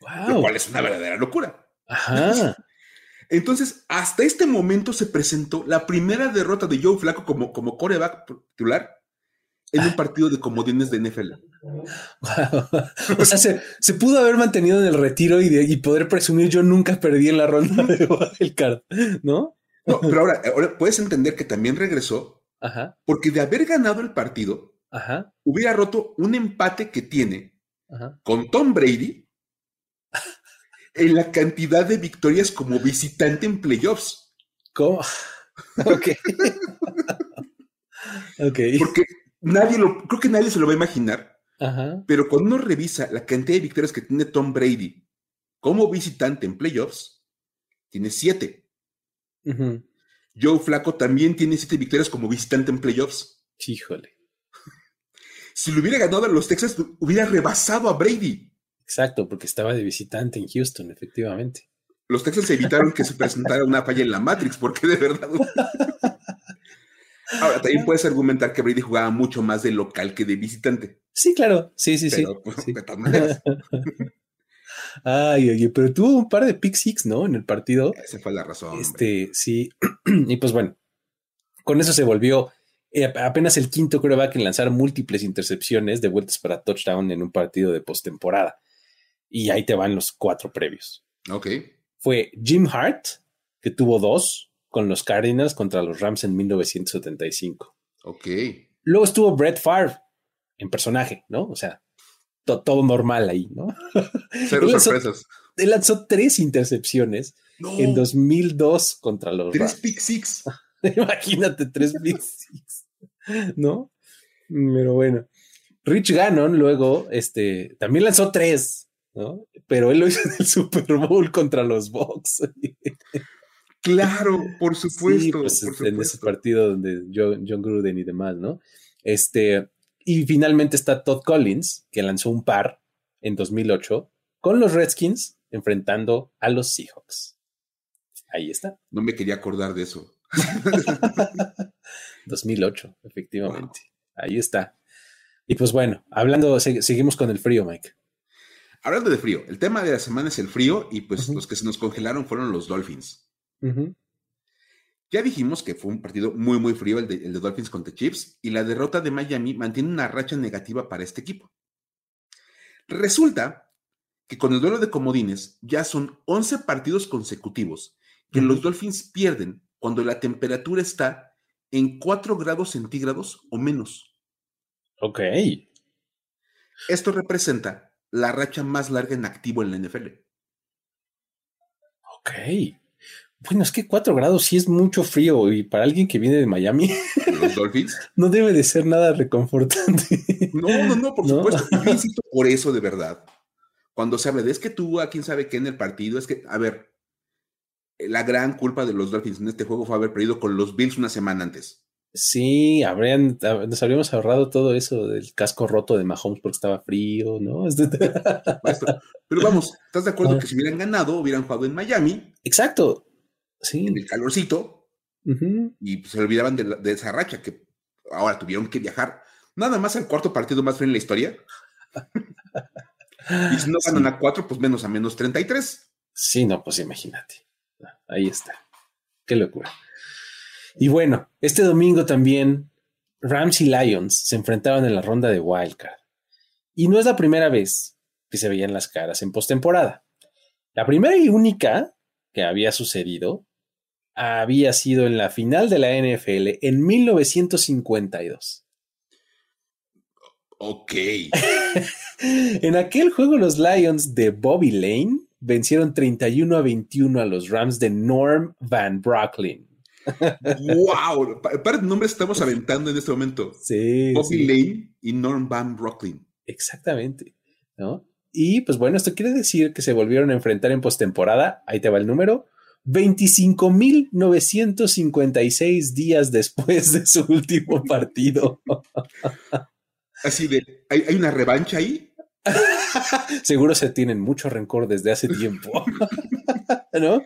Wow. Lo cual es una verdadera locura. Ajá. Entonces, hasta este momento se presentó la primera derrota de Joe Flaco como, como coreback titular en un partido de comodines de NFL. O sea, se, pudo haber mantenido en el retiro y, y, poder presumir yo nunca perdí en la ronda de Wildcard, ¿no? No, pero ahora, ahora puedes entender que también regresó Ajá. porque de haber ganado el partido, Ajá. hubiera roto un empate que tiene con Tom Brady en la cantidad de victorias como visitante en playoffs. ¿Cómo? ok. ok. Porque nadie lo, creo que nadie se lo va a imaginar. Ajá. Pero cuando uno revisa la cantidad de victorias que tiene Tom Brady como visitante en playoffs, tiene siete. Ujú. Joe Flaco también tiene siete victorias como visitante en playoffs. Híjole. Si lo hubiera ganado a los Texas, hubiera rebasado a Brady. Exacto, porque estaba de visitante en Houston, efectivamente. Los Texans evitaron que se presentara una falla en la Matrix, porque de verdad. Ahora, también puedes argumentar que Brady jugaba mucho más de local que de visitante. Sí, claro. Sí, sí, Pero, sí. pues, de todas maneras, Ay, oye, pero tuvo un par de pick six, ¿no? En el partido. esa fue la razón. hombre. Este, sí. y pues bueno, con eso se volvió eh, apenas el quinto coreback en lanzar múltiples intercepciones de vueltas para touchdown en un partido de postemporada. Y ahí te van los cuatro previos. Ok. Fue Jim Hart, que tuvo dos con los Cardinals contra los Rams en 1975. Ok. Luego estuvo Brett Favre en personaje, ¿no? O sea, to- todo normal ahí, ¿no? Cero lanzó- sorpresas. Él lanzó tres intercepciones No, en 2002 contra los tres Rams. pick six. Imagínate, tres pick six, ¿no? Pero bueno. Rich Gannon luego, este, también lanzó tres, ¿no? Pero él lo hizo en el Super Bowl contra los Bucks. Claro, por supuesto. Sí, pues, por en ese partido donde John, John Gruden y demás, ¿no? Este, y finalmente está Todd Collins, que lanzó un par en 2008 con los Redskins enfrentando a los Seahawks. Ahí está, No me quería acordar de eso. 2008, efectivamente. Ahí está. Y pues bueno, hablando, se- seguimos con el frío, Mike. Hablando de frío, el tema de la semana es el frío y pues los que se nos congelaron fueron los Dolphins. Ya dijimos que fue un partido muy, muy frío el de, el de Dolphins contra Chiefs y la derrota de Miami mantiene una racha negativa para este equipo. Resulta que con el duelo de comodines ya son 11 partidos consecutivos que los Dolphins pierden cuando la temperatura está en 4 grados centígrados o menos. Ok. Esto representa la racha más larga en activo en la NFL. Ok. Bueno, es que 4 grados sí es mucho frío y para alguien que viene de Miami Los Dolphins. no debe de ser nada reconfortante. No, no, no, por ¿No? supuesto. Yo insisto por eso de verdad. Cuando se habla de es que tú, a quién sabe qué en el partido, es que, a ver, la gran culpa de los Dolphins en este juego fue haber perdido con los Bills una semana antes. Sí, habrían, nos habríamos ahorrado todo eso del casco roto de Mahomes porque estaba frío, ¿no? Pero vamos, ¿estás de acuerdo que si hubieran ganado, hubieran jugado en Miami, Exacto. Sí. en el calorcito, y pues, se olvidaban de, la- de esa racha que ahora tuvieron que viajar nada más al cuarto partido más frío en la historia? Y si no Sí. ganan a cuatro, pues menos a menos 33. Sí, no, pues imagínate. Ahí está. Qué locura. Y bueno, este domingo también Rams y Lions se enfrentaron en la ronda de Wildcard. Y no es la primera vez que se veían las caras en postemporada. La primera y única que había sucedido había sido en la final de la NFL en 1952. Ok. En aquel juego los Lions de Bobby Lane vencieron 31 a 21 a los Rams de Norm Van Brocklin. ¡Wow! Pa- Par de nombres estamos aventando en este momento. Sí, Bobby sí, Lane y Norm Van Brocklin. exactamente. ¿no? Y pues bueno, esto quiere decir que se volvieron a enfrentar en postemporada. Ahí te va el número. 25.956 días después de su último partido. Así de, ¿hay, hay una revancha ahí? Seguro se tienen mucho rencor desde hace tiempo. ¿No?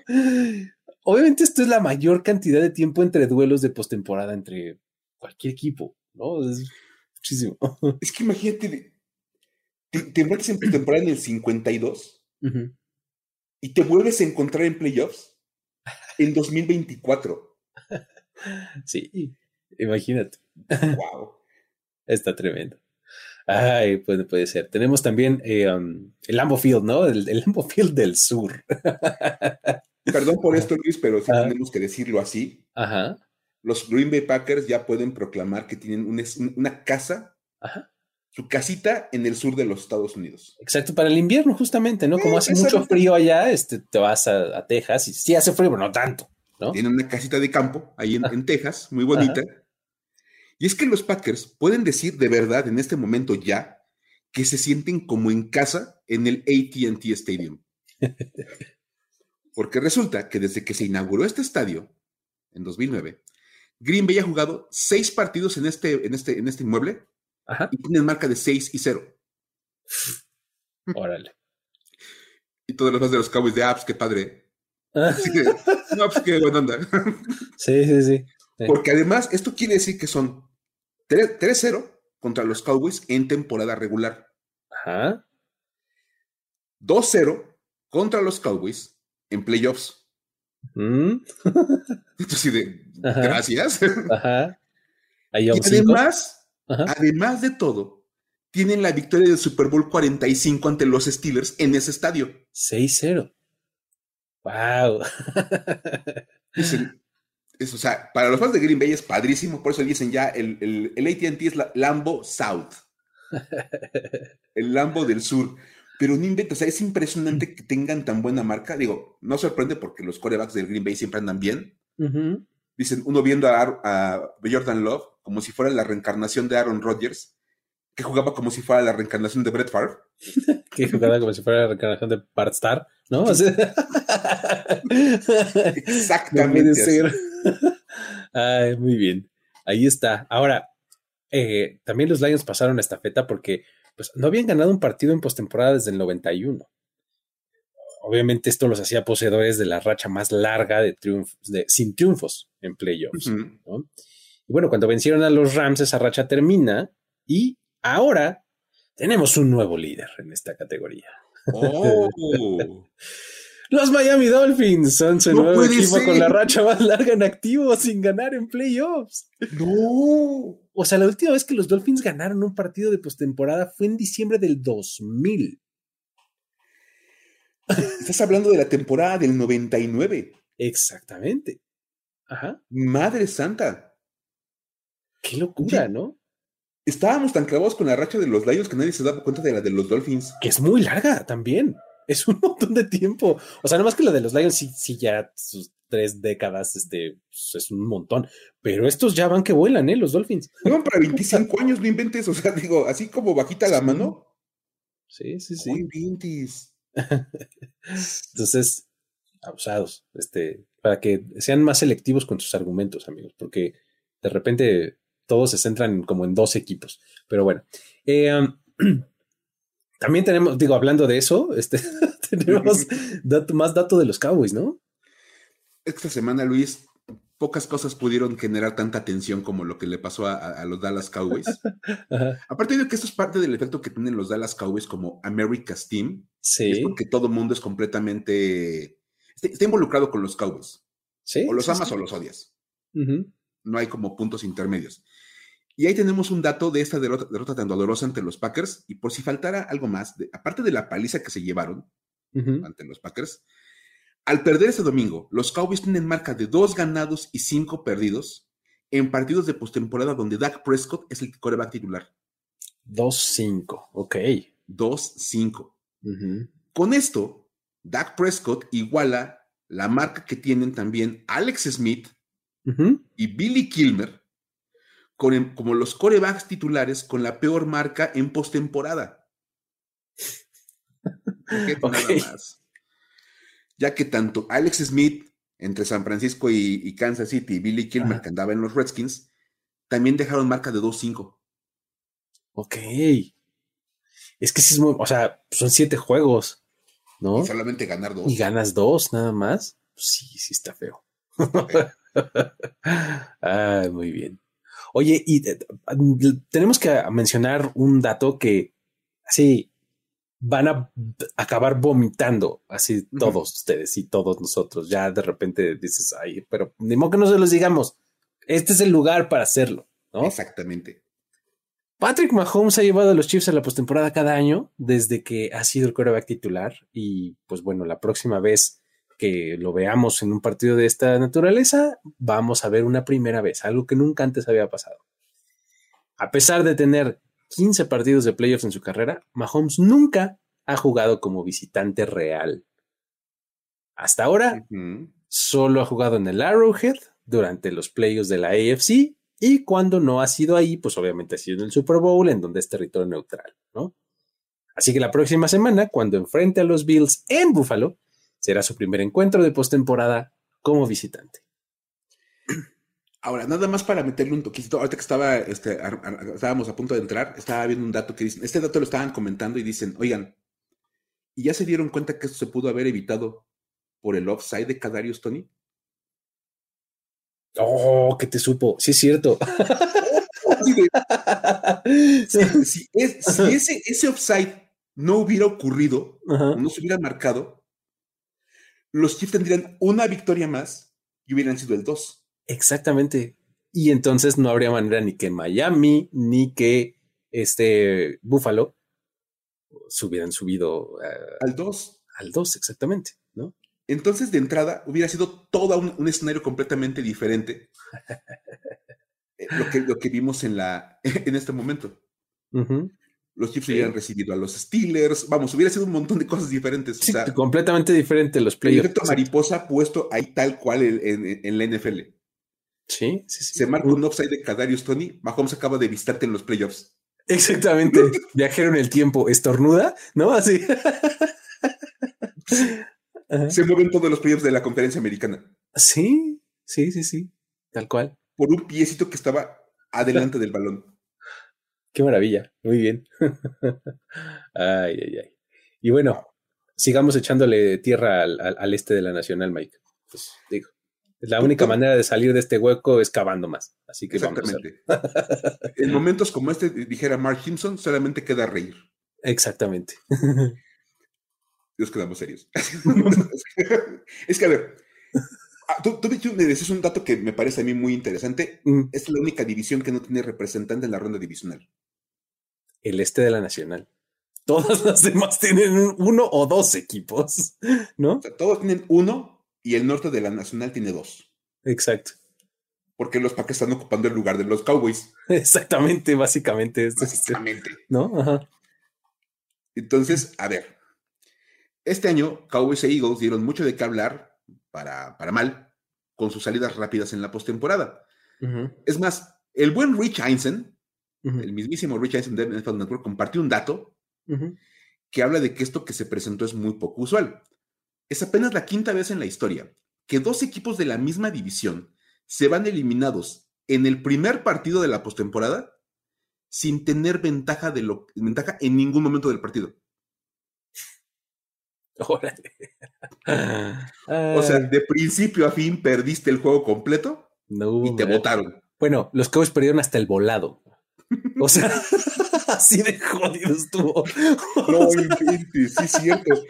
Obviamente esto es la mayor cantidad de tiempo entre duelos de postemporada entre cualquier equipo, ¿no? Es muchísimo. Es que imagínate, te, te metes en temporada en el 52 Ujú. y te vuelves a encontrar en playoffs en 2024. Sí, imagínate. ¡Wow! Está tremendo. Ay, puede, puede ser. Tenemos también eh, um, el Lambo Field, ¿no? El, el Lambo Field del sur. Perdón por esto, Luis, pero sí Ah. tenemos que decirlo así. Ajá, Los Green Bay Packers ya pueden proclamar que tienen una casa, ajá. Su casita en el sur de los Estados Unidos. Exacto, para el invierno, justamente, ¿no? Como hace mucho frío allá, este, te vas a, a Texas y sí hace frío, pero no tanto. ¿no? Tienen una casita de campo ahí en, Texas, muy bonita. Y es que los Packers pueden decir de verdad en este momento ya que se sienten como en casa en el ATT Stadium. Porque resulta que desde que se inauguró este estadio, en 2009, Green Bay ha jugado seis partidos en este, en este, en este inmueble y tienen marca de 6 y 0. Órale. Y todos los más de los Cowboys de apps, qué padre. Así que, no, pues qué buena onda. Sí, sí, sí. Porque además, esto quiere decir que son 3-0 contra los Cowboys en temporada regular. Ajá. 2-0 contra los Cowboys en playoffs. Mm. Entonces, de, gracias. Ajá. y además, además de todo, tienen la victoria del Super Bowl 45 ante los Steelers en ese estadio. 6-0. Wow. o sea, para los fans de Green Bay es padrísimo, por eso dicen ya el, el, ATT es la Lambo South. el Lambo del Sur. Pero no inventa, o sea, es impresionante que tengan tan buena marca. Digo, no sorprende porque los corebacks del Green Bay siempre andan bien. Dicen, uno viendo a, a, Jordan Love como si fuera la reencarnación de Aaron Rodgers, que jugaba como si fuera la reencarnación de Brett Favre. que jugaba como si fuera la reencarnación de Bart Star, ¿no? Exactamente. Ay, muy bien. Ahí está. Ahora, eh, también los Lions pasaron esta feta porque pues no habían ganado un partido en postemporada desde el 91. Obviamente esto los hacía poseedores de la racha más larga de triunfos, de, sin triunfos en playoffs. Y bueno, cuando vencieron a los Rams, esa racha termina y ahora tenemos un nuevo líder en esta categoría. Oh. Los Miami Dolphins son su nuevo equipo con la racha más larga en activo sin ganar en playoffs. No. O sea, la última vez que los Dolphins ganaron un partido de postemporada fue en diciembre del 2000. Estás hablando de la temporada del 99. Exactamente. Ajá. Madre santa. Qué locura, ¿no? Estábamos tan clavados con la racha de los Lions que nadie se daba cuenta de la de los Dolphins. Que es muy larga también. Es un montón de tiempo. O sea, nada más que la de los Lions sí, sí ya sus tres décadas, este, pues, es un montón. Pero estos ya van que vuelan, ¿eh? Los Dolphins. Van para 25 años, no inventes. O sea, digo, así como bajita la mano. Sí, sí, sí. Entonces, abusados, este, para que sean más selectivos con sus argumentos, amigos, porque de repente todos se centran como en dos equipos. Pero bueno, eh, también tenemos, digo, hablando de eso, este, tenemos más dato de los Cowboys, ¿no? esta semana, Luis, pocas cosas pudieron generar tanta tensión como lo que le pasó a, los Dallas Cowboys. Aparte de que esto es parte del efecto que tienen los Dallas Cowboys como America's Team. Sí. Es porque todo el mundo es completamente. Está, involucrado con los Cowboys. Sí. O los amas o los odias. No hay como puntos intermedios. Y ahí tenemos un dato de esta derrota, tan dolorosa ante los Packers. Y por si faltara algo más, aparte de la paliza que se llevaron ante los Packers, al perder ese domingo, los Cowboys tienen marca de dos ganados y cinco perdidos en partidos de postemporada donde Dak Prescott es el coreback titular. 2-5, ok. 2-5. Con esto, Dak Prescott iguala la marca que tienen también Alex Smith y Billy Kilmer con, como los corebacks titulares con la peor marca en postemporada. okay. Nada más ya que tanto Alex Smith entre San Francisco y, Kansas City y Billy Kilmer, que andaba en los Redskins, también dejaron marca de 2-5. Ok. Es que sí es muy, o sea, son siete juegos, ¿no? Y solamente ganar dos. Y ganas dos nada más. Pues sí, sí está feo. ah, muy bien. Oye, y eh, tenemos que mencionar un dato que así van a acabar vomitando así todos ustedes y todos nosotros. Ya de repente dices, ay, pero ni modo que no se los digamos. Este es el lugar para hacerlo, ¿no? Exactamente. Patrick Mahomes ha llevado a los Chiefs a la postemporada cada año desde que ha sido el quarterback titular y pues bueno, la próxima vez que lo veamos en un partido de esta naturaleza, vamos a ver una primera vez, algo que nunca antes había pasado. A pesar de tener 15 partidos de playoffs en su carrera, Mahomes nunca ha jugado como visitante real. Hasta ahora, solo ha jugado en el Arrowhead durante los playoffs de la AFC y cuando no ha sido ahí, pues obviamente ha sido en el Super Bowl, en donde es territorio neutral, ¿no? Así que la próxima semana, cuando enfrente a los Bills en Buffalo, será su primer encuentro de postemporada como visitante. Ahora, nada más para meterle un toquecito, ahorita que estaba, este, estábamos a punto de entrar, estaba viendo un dato que dicen, este dato lo estaban comentando y dicen, oigan, ¿y ya se dieron cuenta que esto se pudo haber evitado por el offside de Kadarius Tony? Oh, que te supo, sí es cierto. si, ese, ese offside no hubiera ocurrido, no se hubiera marcado, los Chiefs tendrían una victoria más y hubieran sido el 2. Exactamente. Y entonces no habría manera ni que Miami ni que este Buffalo se hubieran subido al 2. Al 2, exactamente, ¿no? Entonces, de entrada, hubiera sido todo un, escenario completamente diferente. Eh, lo, que, lo que vimos en, la, en este momento. Los Chiefs hubieran recibido a los Steelers. Vamos, hubiera sido un montón de cosas diferentes. completamente diferente los playoffs. El efecto mariposa puesto ahí tal cual en la NFL. Sí, sí, Se marca un offside de Kadarius Tony. Mahomes acaba de visitarte en los playoffs. Exactamente. Viajero en el tiempo. Estornuda, ¿no? Así. Se mueven todos los playoffs de la conferencia americana. Sí, sí, sí, sí. Tal cual. Por un piecito que estaba adelante del balón. Qué maravilla. Muy bien. ay, ay, ay. Y bueno, sigamos echándole tierra al, al este de la Nacional, Mike. Pues digo. La única manera de salir de este hueco es cavando más. Así que Exactamente. en momentos como este, dijera Mark Simpson, solamente queda reír. Exactamente. Dios quedamos serios. es que, a ver, ah, tú, me decías un dato que me parece a mí muy interesante. Mm. Es la única división que no tiene representante en la ronda divisional. El este de la nacional. Todas las demás tienen uno o dos equipos, ¿no? todos tienen uno y el norte de la Nacional tiene dos. Exacto. Porque los Packers están ocupando el lugar de los Cowboys. Exactamente, básicamente. Básicamente. ¿No? Ajá. Entonces, a ver. Este año, Cowboys e Eagles dieron mucho de qué hablar, para, para mal, con sus salidas rápidas en la postemporada. Es más, el buen Rich Einstein, el mismísimo Rich Einstein de NFL Network, compartió un dato que habla de que esto que se presentó es muy poco usual. Es apenas la quinta vez en la historia que dos equipos de la misma división se van eliminados en el primer partido de la postemporada sin tener ventaja, de lo, ventaja en ningún momento del partido. Órale. o sea, de principio a fin perdiste el juego completo y te votaron. Bueno, los Cowboys perdieron hasta el volado. O sea, así de jodido estuvo. No sí es cierto.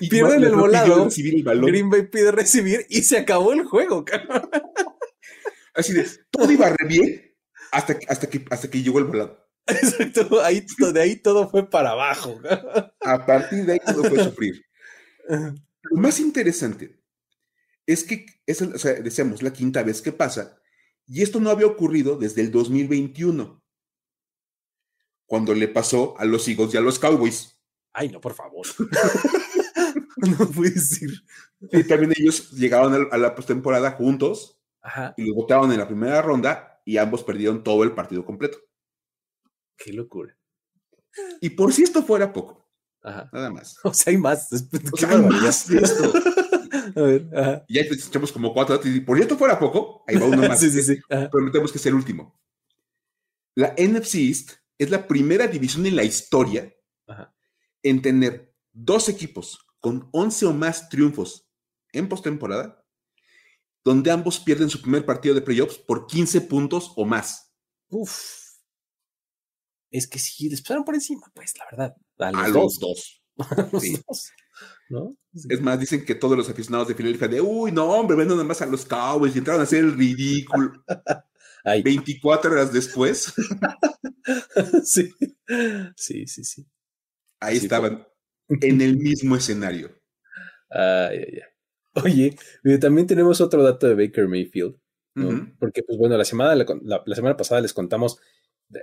Y Pierden el volado. Green Bay pide recibir y se acabó el juego, Así de, todo iba re bien hasta, hasta, que, hasta que llegó el volado. Exacto, ahí, de ahí todo fue para abajo. A partir de ahí todo fue sufrir. Lo más interesante es que, es, o sea, decíamos, la quinta vez que pasa, y esto no había ocurrido desde el 2021 cuando le pasó a los Eagles y a los Cowboys. Ay, no, por favor. no puede decir. Y también ellos llegaron a la postemporada juntos y los votaron en la primera ronda y ambos perdieron todo el partido completo. Qué locura. Y por si esto fuera poco, nada más. O sea, hay más. O hay más de esto. a ver, ajá. Y ya echamos como cuatro y por si esto fuera poco, ahí va uno más. sí, sí, sí. Prometemos que es el último. La NFC East es la primera división en la historia en tener dos equipos con 11 o más triunfos en postemporada, donde ambos pierden su primer partido de playoffs por 15 puntos o más. Uf. Es que sí, les pasaron por encima, pues, la verdad. A los, dos. Es más, dicen que todos los aficionados de Filadelfia de, uy, no, hombre, ven nada más a los Cowboys y entraron a hacer el ridículo. 24 horas después. sí. Sí, sí, sí. Ahí estaban en el mismo escenario. Ay, ay, ay. Oye, también tenemos otro dato de Baker Mayfield, porque pues bueno, la semana, la, semana pasada les contamos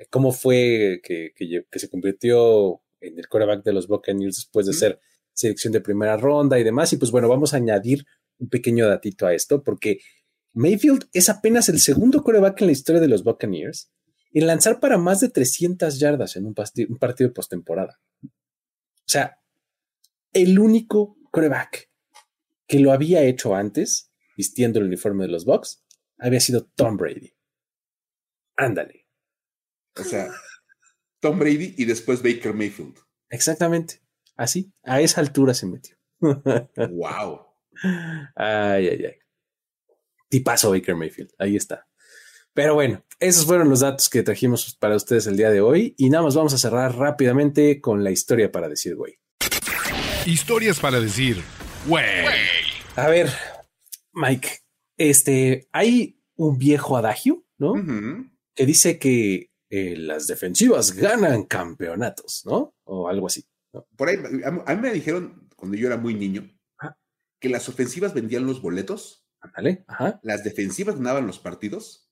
cómo fue que, que, se convirtió en el quarterback de los Buccaneers después de ser selección de primera ronda y demás, y pues bueno, vamos a añadir un pequeño datito a esto, porque Mayfield es apenas el segundo coreback en la historia de los Buccaneers en lanzar para más de 300 yardas en un, un partido de postemporada. O sea, el único coreback que lo había hecho antes, vistiendo el uniforme de los Bucks, había sido Tom Brady. Ándale. O sea, Tom Brady y después Baker Mayfield. Exactamente. Así, a esa altura se metió. wow. Ay, ay, ay. Tipazo Baker Mayfield. Ahí está. Pero bueno, esos fueron los datos que trajimos para ustedes el día de hoy. Y nada más vamos a cerrar rápidamente con la historia para decir, güey. Historias para decir, güey. A ver, Mike, este, hay un viejo adagio, ¿no? Que dice que eh, las defensivas ganan campeonatos, ¿no? O algo así. Por ahí, a, mí me dijeron cuando yo era muy niño que las ofensivas vendían los boletos, Las defensivas ganaban los partidos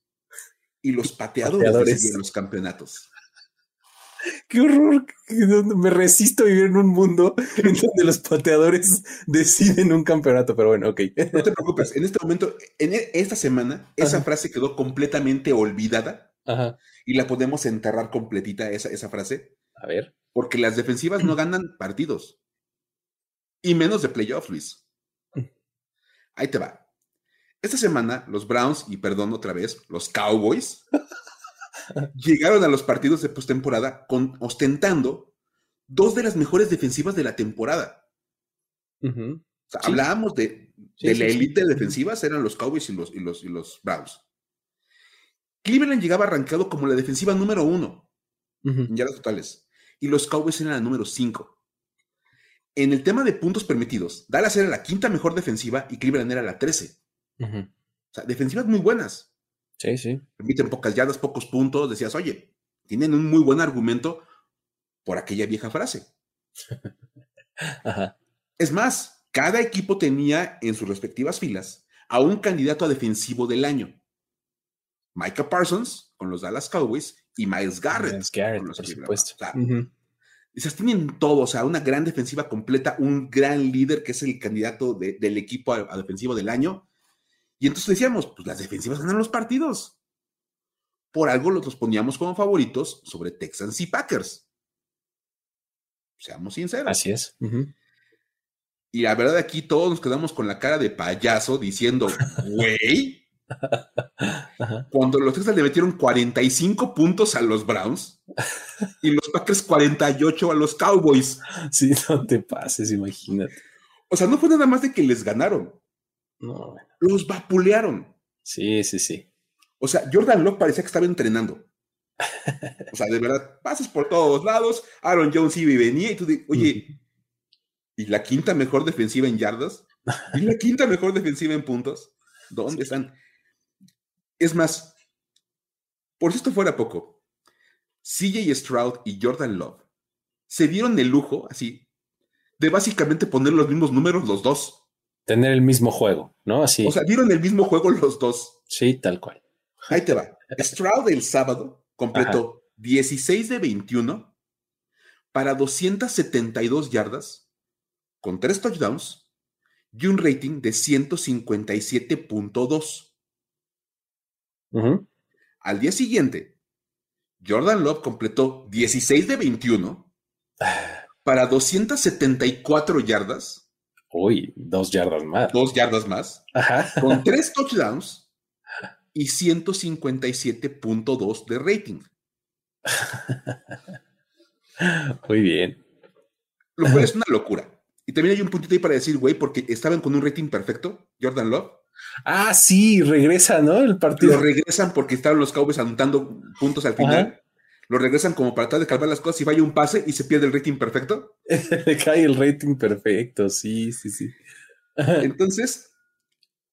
y los pateadores, vendían los campeonatos. Qué horror. Me resisto a vivir en un mundo en donde los pateadores deciden un campeonato, pero bueno, ok. No te preocupes, en este momento, en e, esta semana, esa frase quedó completamente olvidada Ajá. y la podemos enterrar completita, esa, esa frase. A ver. Porque las defensivas no ganan partidos. Y menos de playoffs, Luis. Ahí te va. Esta semana, los Browns, y perdón otra vez, los Cowboys, llegaron a los partidos de postemporada ostentando dos de las mejores defensivas de la temporada. Hablábamos de, la élite de defensivas, eran los Cowboys y los, y los, y los Browns. Cleveland llegaba arrancado como la defensiva número uno en yardas totales, y los Cowboys eran la número cinco. En el tema de puntos permitidos, Dallas era la quinta mejor defensiva y Cleveland era la trece. O sea, defensivas muy buenas. Sí, sí. Permiten pocas yardas, pocos puntos. Decías, oye, tienen un muy buen argumento por aquella vieja frase. Es más, cada equipo tenía en sus respectivas filas a un candidato a defensivo del año. Micah Parsons con los Dallas Cowboys y Miles Garrett, con los por supuesto. tienen todo, o sea, una gran defensiva completa, un gran líder que es el candidato del equipo a defensivo del año y entonces decíamos, pues las defensivas ganan los partidos. Por algo los poníamos como favoritos sobre Texans y Packers. Seamos sinceros. Así es. Y la verdad aquí todos nos quedamos con la cara de payaso diciendo, güey, cuando los Texans le metieron 45 puntos a los Browns y los Packers 48 a los Cowboys. Sí, no te pases, imagínate. O sea, no fue nada más de que les ganaron. No, Los vapulearon. Sí, sí, sí. O sea, Jordan Locke parecía que estaba entrenando. O sea, de verdad, pasas por todos lados. Aaron Jones iba y venía y tú dices, oye, ¿y la quinta mejor defensiva en yardas? ¿Y la quinta mejor defensiva en puntos? ¿Dónde están? Es más, por si esto fuera poco, CJ Stroud y Jordan Love se dieron el lujo, así, de básicamente poner los mismos números los dos tener el mismo juego, ¿no? Así. O sea, dieron el mismo juego los dos. Sí, tal cual. Ahí te va. Stroud el sábado completó 16 de 21 para 272 yardas con tres touchdowns y un rating de 157.2. Al día siguiente, Jordan Love completó 16 de 21 para 274 yardas Uy, dos yardas más. Dos yardas más. Con tres touchdowns y 157.2 de rating. Muy bien. Lo cual es una locura. Y también hay un puntito ahí para decir, güey, porque estaban con un rating perfecto, Jordan Love. Ah, sí, regresa, ¿no? El partido. Lo regresan porque estaban los Cowboys anotando puntos al final lo regresan como para tratar de calmar las cosas y vaya un pase y se pierde el rating perfecto. Le cae el rating perfecto, sí, sí, sí. Entonces,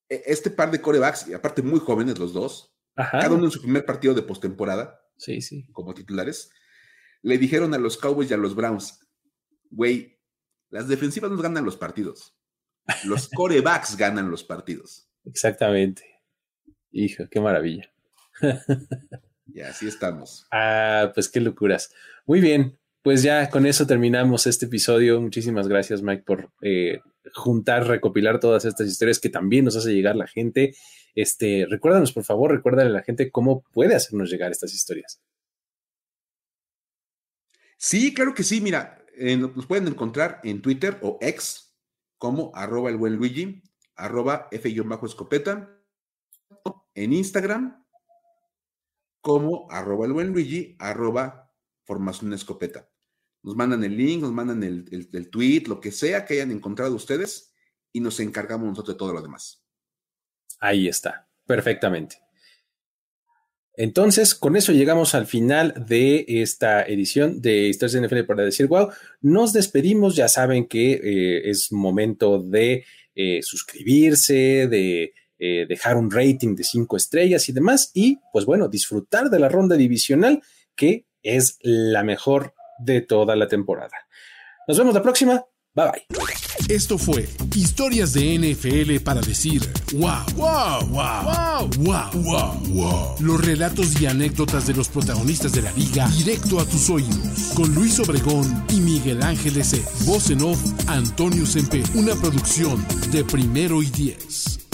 e, este par de corebacks, y aparte muy jóvenes los dos, cada uno en su primer partido de postemporada, sí, sí. como titulares, le dijeron a los Cowboys y a los Browns, güey, las defensivas nos ganan los partidos. Los corebacks ganan los partidos. Exactamente. Hijo, qué maravilla. Y así estamos. Ah, pues qué locuras. Muy bien, pues ya con eso terminamos este episodio. Muchísimas gracias, Mike, por eh, juntar, recopilar todas estas historias que también nos hace llegar la gente. Este, recuérdanos, por favor, recuérdale a la gente cómo puede hacernos llegar estas historias. Sí, claro que sí. Mira, nos pueden encontrar en Twitter o X como arroba el buen Luigi, arroba F-escopeta, en Instagram como arroba el buen Luigi, arroba formación escopeta. Nos mandan el link, nos mandan el, el, tweet, lo que sea que hayan encontrado ustedes y nos encargamos nosotros de todo lo demás. Ahí está, perfectamente. Entonces, con eso llegamos al final de esta edición de Historias de NFL para decir wow. Nos despedimos, ya saben que eh, es momento de eh, suscribirse, de eh, dejar un rating de cinco estrellas y demás, y pues bueno, disfrutar de la ronda divisional que es la mejor de toda la temporada. Nos vemos la próxima. Bye bye. Esto fue Historias de NFL para decir wow, wow, wow, wow, wow, wow, Los relatos y anécdotas de los protagonistas de la liga directo a tus oídos. Con Luis Obregón y Miguel Ángel S. Voz en off, Antonio Sempe. Una producción de primero y diez.